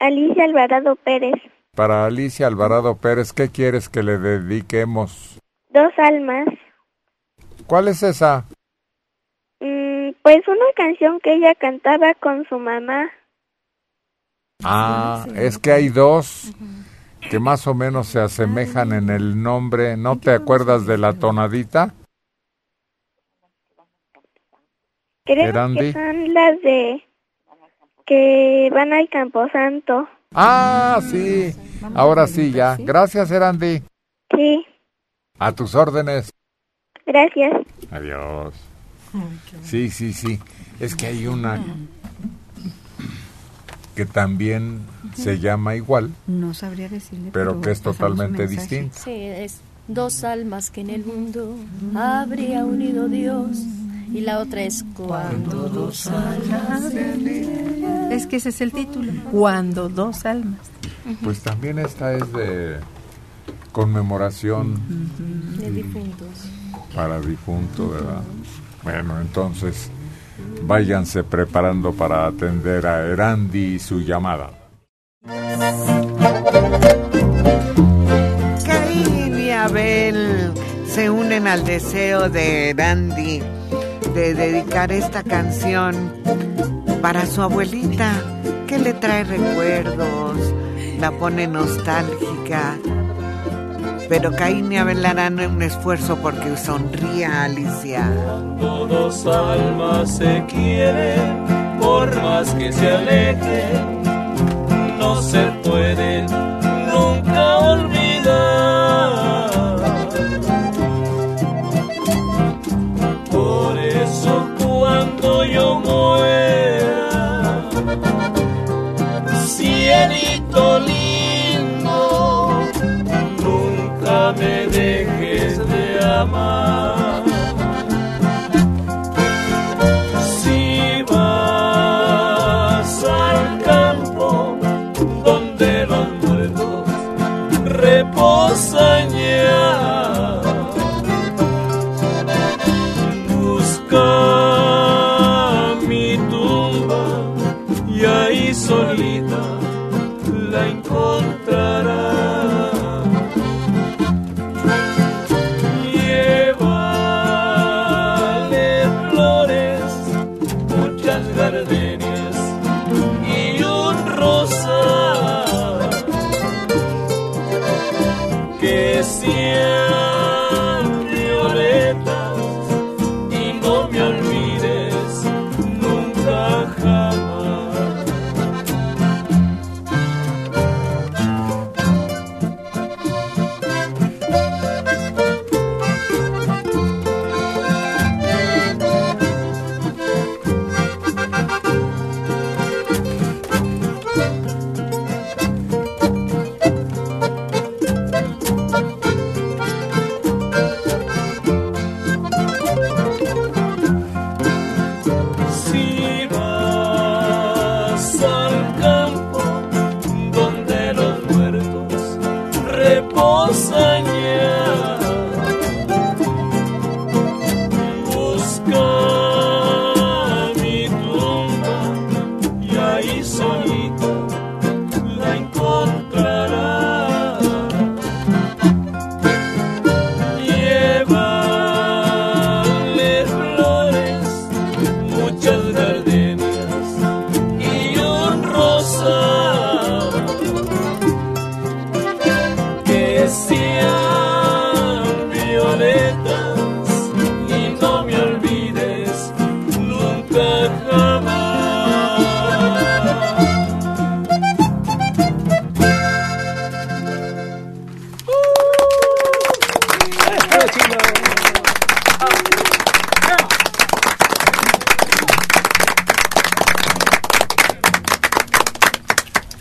Alicia Alvarado Pérez. Para Alicia Alvarado Pérez, ¿qué quieres que le dediquemos? Dos almas. ¿Cuál es esa? Mm, pues una canción que ella cantaba con su mamá. Ah, es que hay dos que más o menos se asemejan en el nombre. ¿No te acuerdas de la tonadita? Creo Erandi. que son las de que van al Camposanto. Ah, sí. Ahora sí, ya. Gracias, Erandi. Sí, A tus órdenes. gracias. Adiós. Sí, sí, sí. Es que hay una que también se llama igual, No sabría decirle. pero que es totalmente distinta. Sí, es dos almas que en el mundo habría unido Dios. Y la otra es cuando dos almas. Es que ese es el título. Cuando dos almas. Pues también esta es de conmemoración De difuntos. para difunto, ¿verdad? Bueno, entonces váyanse preparando para atender a Erandi y su llamada. Caín y Abel se unen al deseo de Randy de dedicar esta canción para su abuelita, que le trae recuerdos, la pone nostálgica. Pero Caín y Abel harán un esfuerzo porque sonría Alicia. Cuando dos almas se quieren, por más que se alejen, no se pueden lama.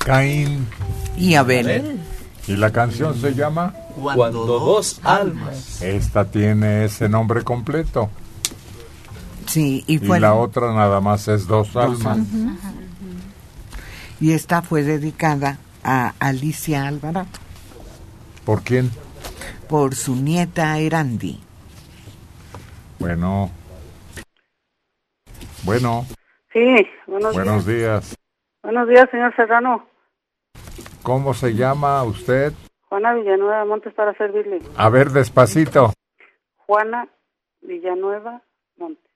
Caín y Abel. ¿Y la canción se llama? Cuando dos almas. Esta tiene ese nombre completo. Sí, y Y fue la otra nada más es dos almas. y esta fue dedicada a Alicia Alvarado ¿Por quién? por su nieta Erandi. Bueno. Bueno, Sí, buenos, buenos días. días. Buenos días, señor Serrano. ¿Cómo se llama usted? Juana Villanueva Montes para servirle. A ver, despacito. Juana Villanueva Montes.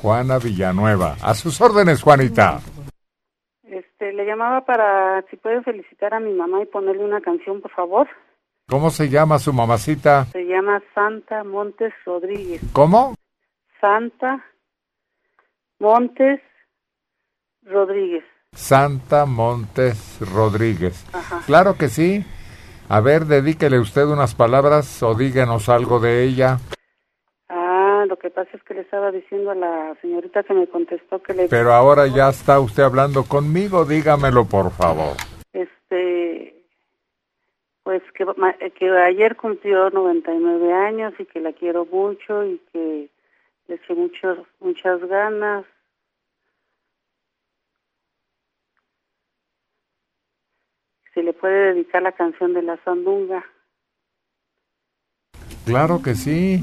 Juana Villanueva. A sus órdenes, Juanita. Este, le llamaba para si puede felicitar a mi mamá y ponerle una canción, por favor. ¿Cómo se llama su mamacita? Se llama Santa Montes Rodríguez. ¿Cómo? Santa Montes Rodríguez. Santa Montes Rodríguez. Claro que sí. A ver, dedíquele usted unas palabras o díganos algo de ella. Ah, lo que pasa es que le estaba diciendo a la señorita que me contestó que le... Pero ahora ya está usted hablando conmigo, dígamelo por favor. Este, pues que, ma- que ayer cumplió 99 años y que la quiero mucho y que le eché muchos, muchas ganas. Le puede dedicar la canción de la sandunga. Claro que sí.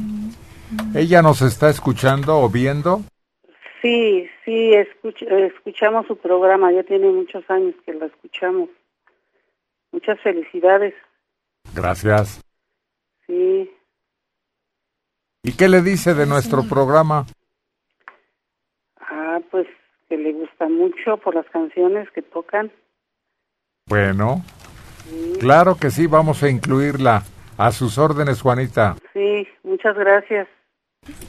¿Ella nos está escuchando o viendo? Sí, sí, escuch- escuchamos su programa, ya tiene muchos años que lo escuchamos. Muchas felicidades, Gracias. sí. ¿Y qué le dice de nuestro programa? Ah, pues que le gusta mucho por las canciones que tocan. Bueno, claro que sí, vamos a incluirla. A sus órdenes, Juanita. Sí, muchas gracias.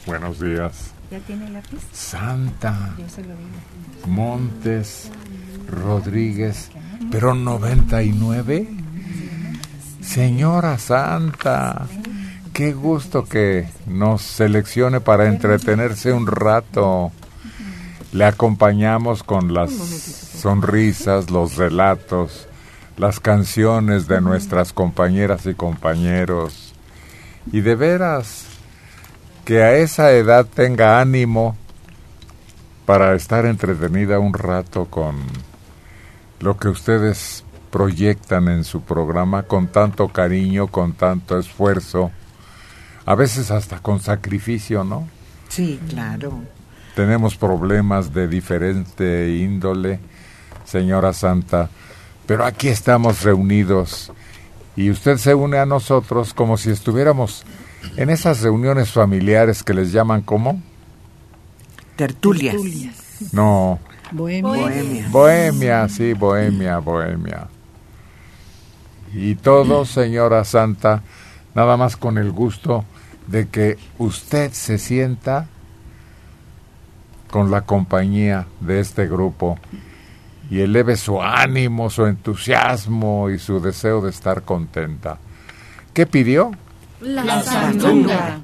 Buenos días. ¿Ya tiene lápiz? Santa Yo se lo digo. Montes Rodríguez, pero 99. Señora Santa, qué gusto que nos seleccione para entretenerse un rato. Le acompañamos con las sonrisas, los relatos, las canciones de nuestras compañeras y compañeros. Y de veras, que a esa edad tenga ánimo para estar entretenida un rato con lo que ustedes proyectan en su programa con tanto cariño, con tanto esfuerzo, a veces hasta con sacrificio, ¿no? Sí, claro. Tenemos problemas de diferente índole, señora Santa, pero aquí estamos reunidos y usted se une a nosotros como si estuviéramos en esas reuniones familiares que les llaman como Tertulias. no. Bohemia. bohemia. Sí bohemia bohemia. Y todo señora Santa nada más con el gusto de que usted se sienta con la compañía de este grupo y eleve su ánimo, su entusiasmo y su deseo de estar contenta. ¿Qué pidió? La sandunga.